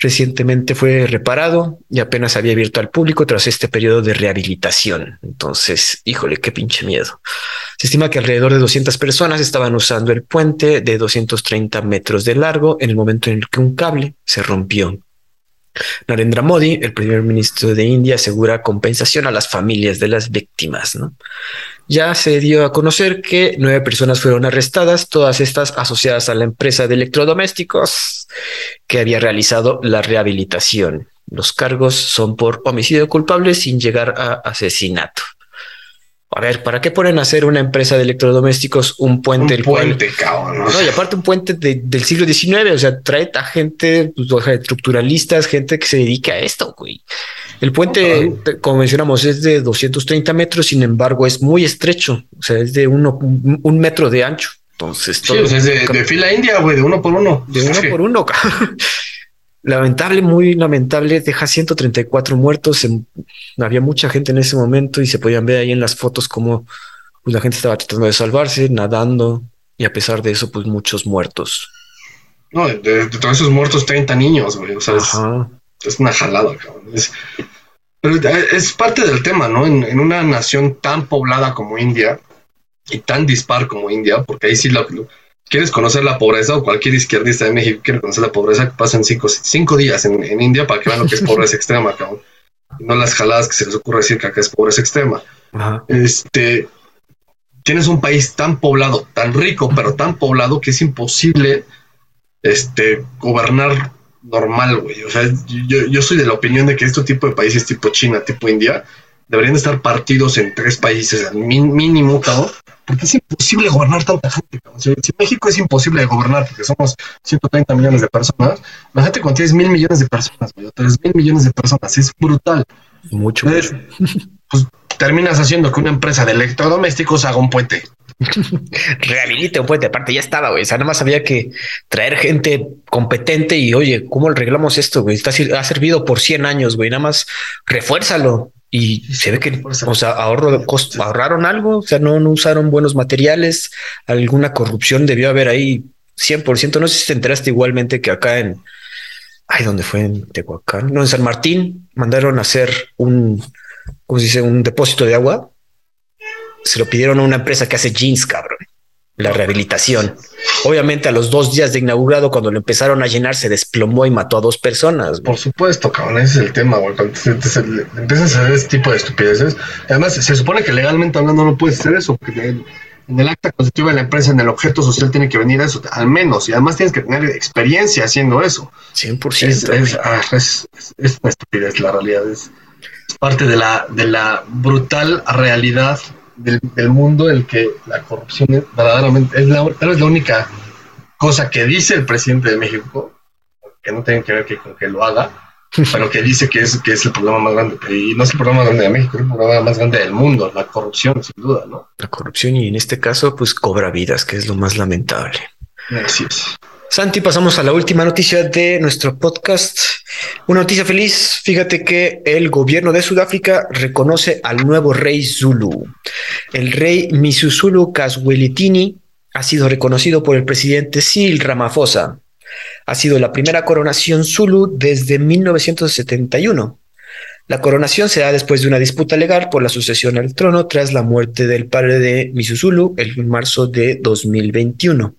Recientemente fue reparado y apenas había abierto al público tras este periodo de rehabilitación. Entonces, híjole, qué pinche miedo. Se estima que alrededor de 200 personas estaban usando el puente de 230 metros de largo en el momento en el que un cable se rompió. Narendra Modi, el primer ministro de India, asegura compensación a las familias de las víctimas. Ya se dio a conocer que nueve personas fueron arrestadas, todas estas asociadas a la empresa de electrodomésticos que había realizado la rehabilitación. Los cargos son por homicidio culpable sin llegar a asesinato. A ver, ¿para qué ponen a hacer una empresa de electrodomésticos un puente? Un puente, cabrón. No, y aparte un puente del siglo XIX, o sea, trae a gente, pues, estructuralistas, gente que se dedica a esto, güey. El puente, como mencionamos, es de 230 metros, sin embargo, es muy estrecho, o sea, es de uno, un metro de ancho. Entonces, sí, es de, fila india, güey, de uno por uno. De uno por uno, lamentable, muy lamentable, deja 134 muertos. había mucha gente en ese momento y se podían ver ahí en las fotos como pues, la gente estaba tratando de salvarse, nadando y a pesar de eso, pues muchos muertos. No, de, todos esos muertos, 30 niños, güey. O sea, es, una jalada, cabrón. Es, pero es parte del tema, ¿no? En, en, una nación tan poblada como India y tan dispar como India, porque ahí sí lo, quieres conocer la pobreza o cualquier izquierdista de México quiere conocer la pobreza, que pasen cinco, cinco días en, India para que vean lo que es pobreza [laughs] extrema, cabrón. No las jaladas que se les ocurre decir que acá es pobreza extrema. Este, tienes un país tan poblado, tan rico, pero tan poblado que es imposible este, gobernar normal, güey. O sea, yo, yo soy de la opinión de que este tipo de países tipo China, tipo India, deberían estar partidos en tres países al mínimo, cabrón, porque es imposible gobernar tanta gente. Si, México es imposible de gobernar porque somos 130 millones de personas, la gente con tienes mil millones de personas, güey, 3 mil millones de personas, es brutal. Mucho. Entonces, pues terminas haciendo que una empresa de electrodomésticos haga un puente. [laughs] Rehabilite un puente, aparte ya estaba, güey. O sea, nada más había que traer gente competente y oye, ¿cómo arreglamos esto, güey? Está, ha servido por 100 años, güey. Nada más refuérzalo. Y se ve que, o sea, ahorro de costo, ahorraron algo, o sea, no, no usaron buenos materiales, alguna corrupción debió haber ahí 100%. No sé si te enteraste igualmente que acá en, ay, ¿dónde fue? En Tehuacán, no, en San Martín, mandaron a hacer un, ¿cómo se dice? Un depósito de agua. Se lo pidieron a una empresa que hace jeans, cabrón. La rehabilitación. Obviamente a los dos días de inaugurado, cuando lo empezaron a llenar, se desplomó y mató a dos personas. Por supuesto, cabrón, ese es el tema, güey. Cuando empiezas a hacer este tipo de estupideces. Además, se supone que legalmente hablando no puedes hacer eso, porque en el acta constitutiva de la empresa, en el objeto social, tiene que venir eso, al menos, y además tienes que tener experiencia haciendo eso. 100%. Es, ah, es, es, una estupidez, la realidad. Es, parte de la, de la brutal realidad del, del mundo en el que la corrupción es verdaderamente es la, es la única cosa que dice el presidente de México, que no tiene que ver que, con que lo haga, [laughs] pero que dice que es, que es el problema más grande. Y no es el problema más grande de México, es el problema más grande del mundo, la corrupción, sin duda, ¿no? La corrupción y en este caso, pues cobra vidas, que es lo más lamentable. Así es. Santi, pasamos a la última noticia de nuestro podcast. Una noticia feliz. Fíjate que el gobierno de Sudáfrica reconoce al nuevo rey Zulu. El rey Misuzulu Kaswelitini ha sido reconocido por el presidente Cyril Ramaphosa ha sido la primera coronación Zulu desde 1971. La coronación se da después de una disputa legal por la sucesión al trono tras la muerte del padre de Misuzulu en marzo de 2021.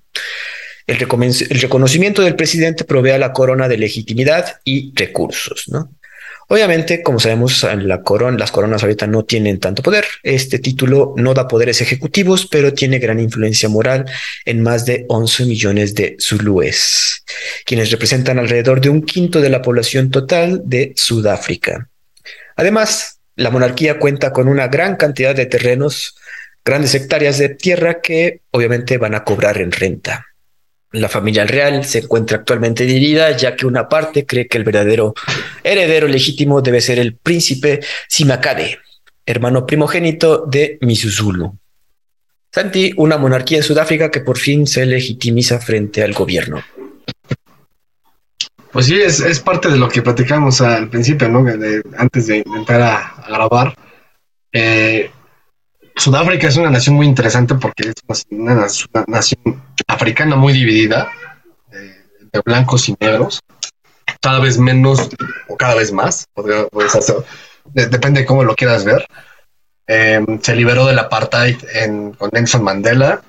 El, reconocimiento del presidente provee a la corona de legitimidad y recursos. Obviamente, como sabemos, la las coronas ahorita no tienen tanto poder. Este título no da poderes ejecutivos, pero tiene gran influencia moral en más de 11 millones de zulúes, quienes representan alrededor de un quinto de la población total de Sudáfrica. Además, la monarquía cuenta con una gran cantidad de terrenos, grandes hectáreas de tierra que obviamente van a cobrar en renta. La familia real se encuentra actualmente dividida, ya que una parte cree que el verdadero heredero legítimo debe ser el príncipe Simakade, hermano primogénito de Misuzulu. Santi, una monarquía en Sudáfrica que por fin se legitimiza frente al gobierno. Pues sí, es, parte de lo que platicamos al principio, ¿no? antes de a, grabar. Eh, Sudáfrica es una nación muy interesante porque es una, nación africana muy dividida, eh, de blancos y negros, cada vez menos o cada vez más, depende de cómo lo quieras ver. Em, se liberó del apartheid con Nelson Mandela.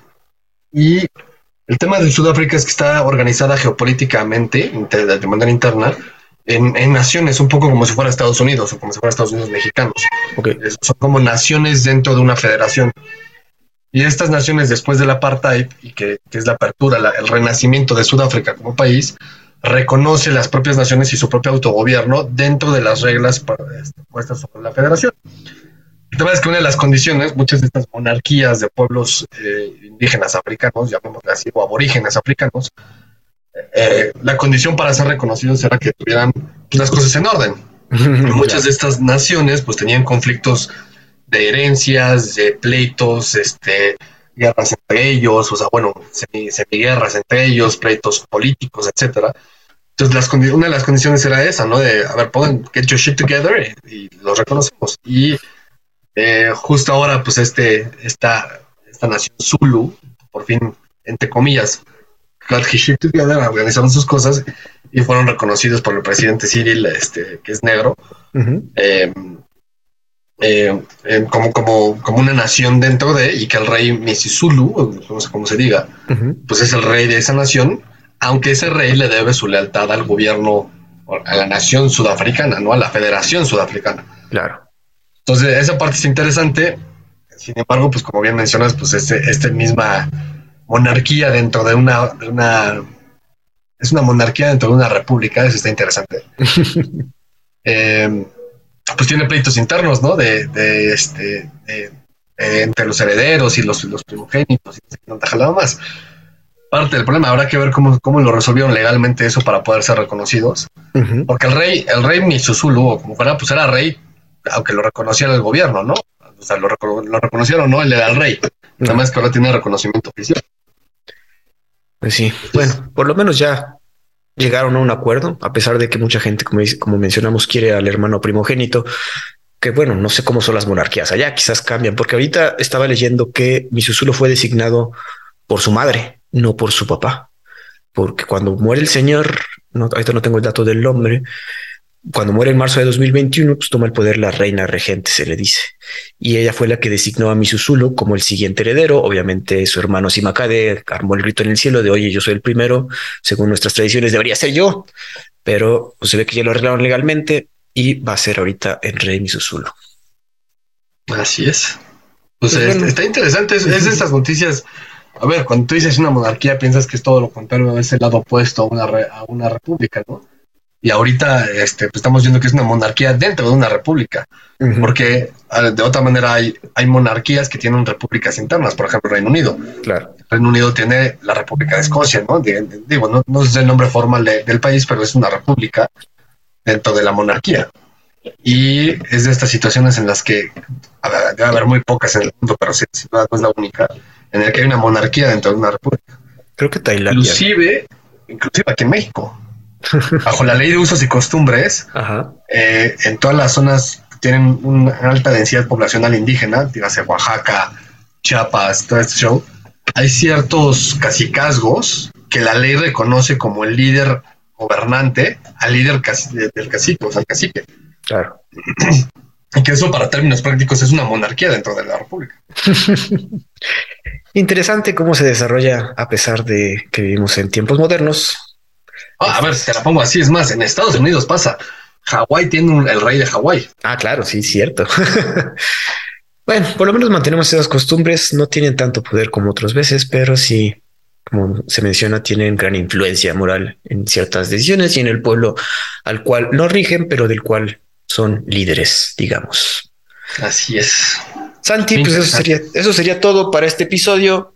Y el tema de Sudáfrica es que está organizada geopolíticamente de manera interna en, naciones, un poco como si fuera Estados Unidos o como si fuera Estados Unidos mexicanos. Son como naciones dentro de una federación. Y estas naciones, después del apartheid, y que, es la apertura, el renacimiento de Sudáfrica como país, reconoce las propias naciones y su propio autogobierno dentro de las reglas este, puestas sobre la federación. El tema es que una de las condiciones, muchas de estas monarquías de pueblos eh, indígenas africanos, llamémosle así, o aborígenes africanos, eh, la condición para ser reconocidos era que tuvieran las cosas en orden. [laughs] Muchas de estas naciones pues tenían conflictos de herencias, de pleitos, este, guerras entre ellos, o sea, bueno, semiguerras entre ellos, pleitos políticos, etcétera. Entonces, las, una de las condiciones era esa, ¿no? De, a ver, pongan, get your shit together y, los reconocemos. Y eh, justo ahora, pues, este, esta, esta nación Zulu, por fin, entre comillas, organizaron sus cosas y fueron reconocidos por el presidente Cyril, este, que es negro, eh, eh, eh, como, como, como una nación dentro de, y que el rey Misisulu, no sé cómo se diga, pues es el rey de esa nación, aunque ese rey le debe su lealtad al gobierno, a la nación sudafricana, ¿no? A la Federación Sudafricana. Claro. Entonces, esa parte es interesante. Sin embargo, pues como bien mencionas, pues este, este misma monarquía dentro de una, una, es una monarquía dentro de una república, eso está interesante. [laughs] Eh, pues tiene pleitos internos, ¿no? De, de este, entre los herederos y los, los primogénitos y no te jalado más. Parte del problema, habrá que ver cómo, cómo lo resolvieron legalmente eso para poder ser reconocidos. Porque el rey, el rey Misuzulu, o como fuera, pues era rey, aunque lo reconociera el gobierno, ¿no? O sea, lo, lo reconocieron, ¿no? Él era el rey. Nada más que ahora tiene reconocimiento oficial. Pues sí, bueno, por lo menos ya llegaron a un acuerdo, a pesar de que mucha gente, como, como mencionamos, quiere al hermano primogénito, que bueno, no sé cómo son las monarquías allá, quizás cambian, porque ahorita estaba leyendo que Misuzulo fue designado por su madre, no por su papá, porque cuando muere el señor, no, ahorita no tengo el dato del nombre, cuando muere en marzo de 2021, pues toma el poder la reina regente, se le dice. Y ella fue la que designó a Misuzulu como el siguiente heredero. Obviamente su hermano Simakade armó el grito en el cielo de, oye, yo soy el primero, según nuestras tradiciones debería ser yo, pero pues, se ve que ya lo arreglaron legalmente y va a ser ahorita el rey Misuzulu. Así es. Pues, pues está interesante, es, de esas noticias. A ver, cuando tú dices una monarquía, piensas que es todo lo contrario, es el lado opuesto a una, a una república, ¿no? Y ahorita este, pues, estamos viendo que es una monarquía dentro de una república, porque de otra manera hay, hay monarquías que tienen repúblicas internas, por ejemplo Reino Unido. Claro. Reino Unido tiene la República de Escocia, ¿no? digo, no, no, es el nombre formal del país, pero es una república dentro de la monarquía. Y es de estas situaciones en las que debe haber muy pocas en el mundo, pero sí, no es la única, en el que hay una monarquía dentro de una república. Creo que Tailandia. Inclusive, inclusive aquí en México bajo la ley de usos y costumbres, eh, en todas las zonas que tienen una alta densidad poblacional indígena, dígase Oaxaca, Chiapas, todo este show, hay ciertos cacicazgos que la ley reconoce como el líder gobernante al líder del cacique, o sea, el cacique. Claro. [clears throat] Y que eso para términos prácticos es una monarquía dentro de la República. [laughs] Interesante cómo se desarrolla a pesar de que vivimos en tiempos modernos. Ah, a ver, te la pongo así, es más, en Estados Unidos pasa. Hawái tiene el rey de Hawái. Ah, claro, sí, cierto. [laughs] bueno, por lo menos mantenemos esas costumbres, no tienen tanto poder como otras veces, pero sí, como se menciona, tienen gran influencia moral en ciertas decisiones y en el pueblo al cual no rigen, pero del cual son líderes, digamos. Así es. Santi, pues eso sería, eso sería todo para este episodio.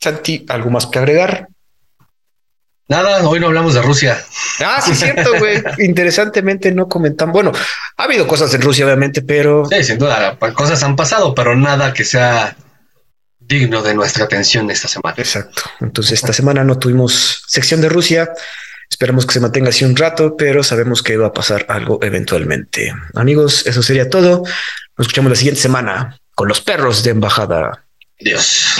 Santi, ¿algo más que agregar? Nada, hoy no hablamos de Rusia. Ah, sí, es cierto, güey. [laughs] Interesantemente no comentan. Bueno, ha habido cosas en Rusia, obviamente, pero. Sí, sin duda, cosas han pasado, pero nada que sea digno de nuestra atención esta semana. Exacto. Entonces, esta semana no tuvimos sección de Rusia. Esperamos que se mantenga así un rato, pero sabemos que va a pasar algo eventualmente. Amigos, eso sería todo. Nos escuchamos la siguiente semana con los perros de embajada. Dios.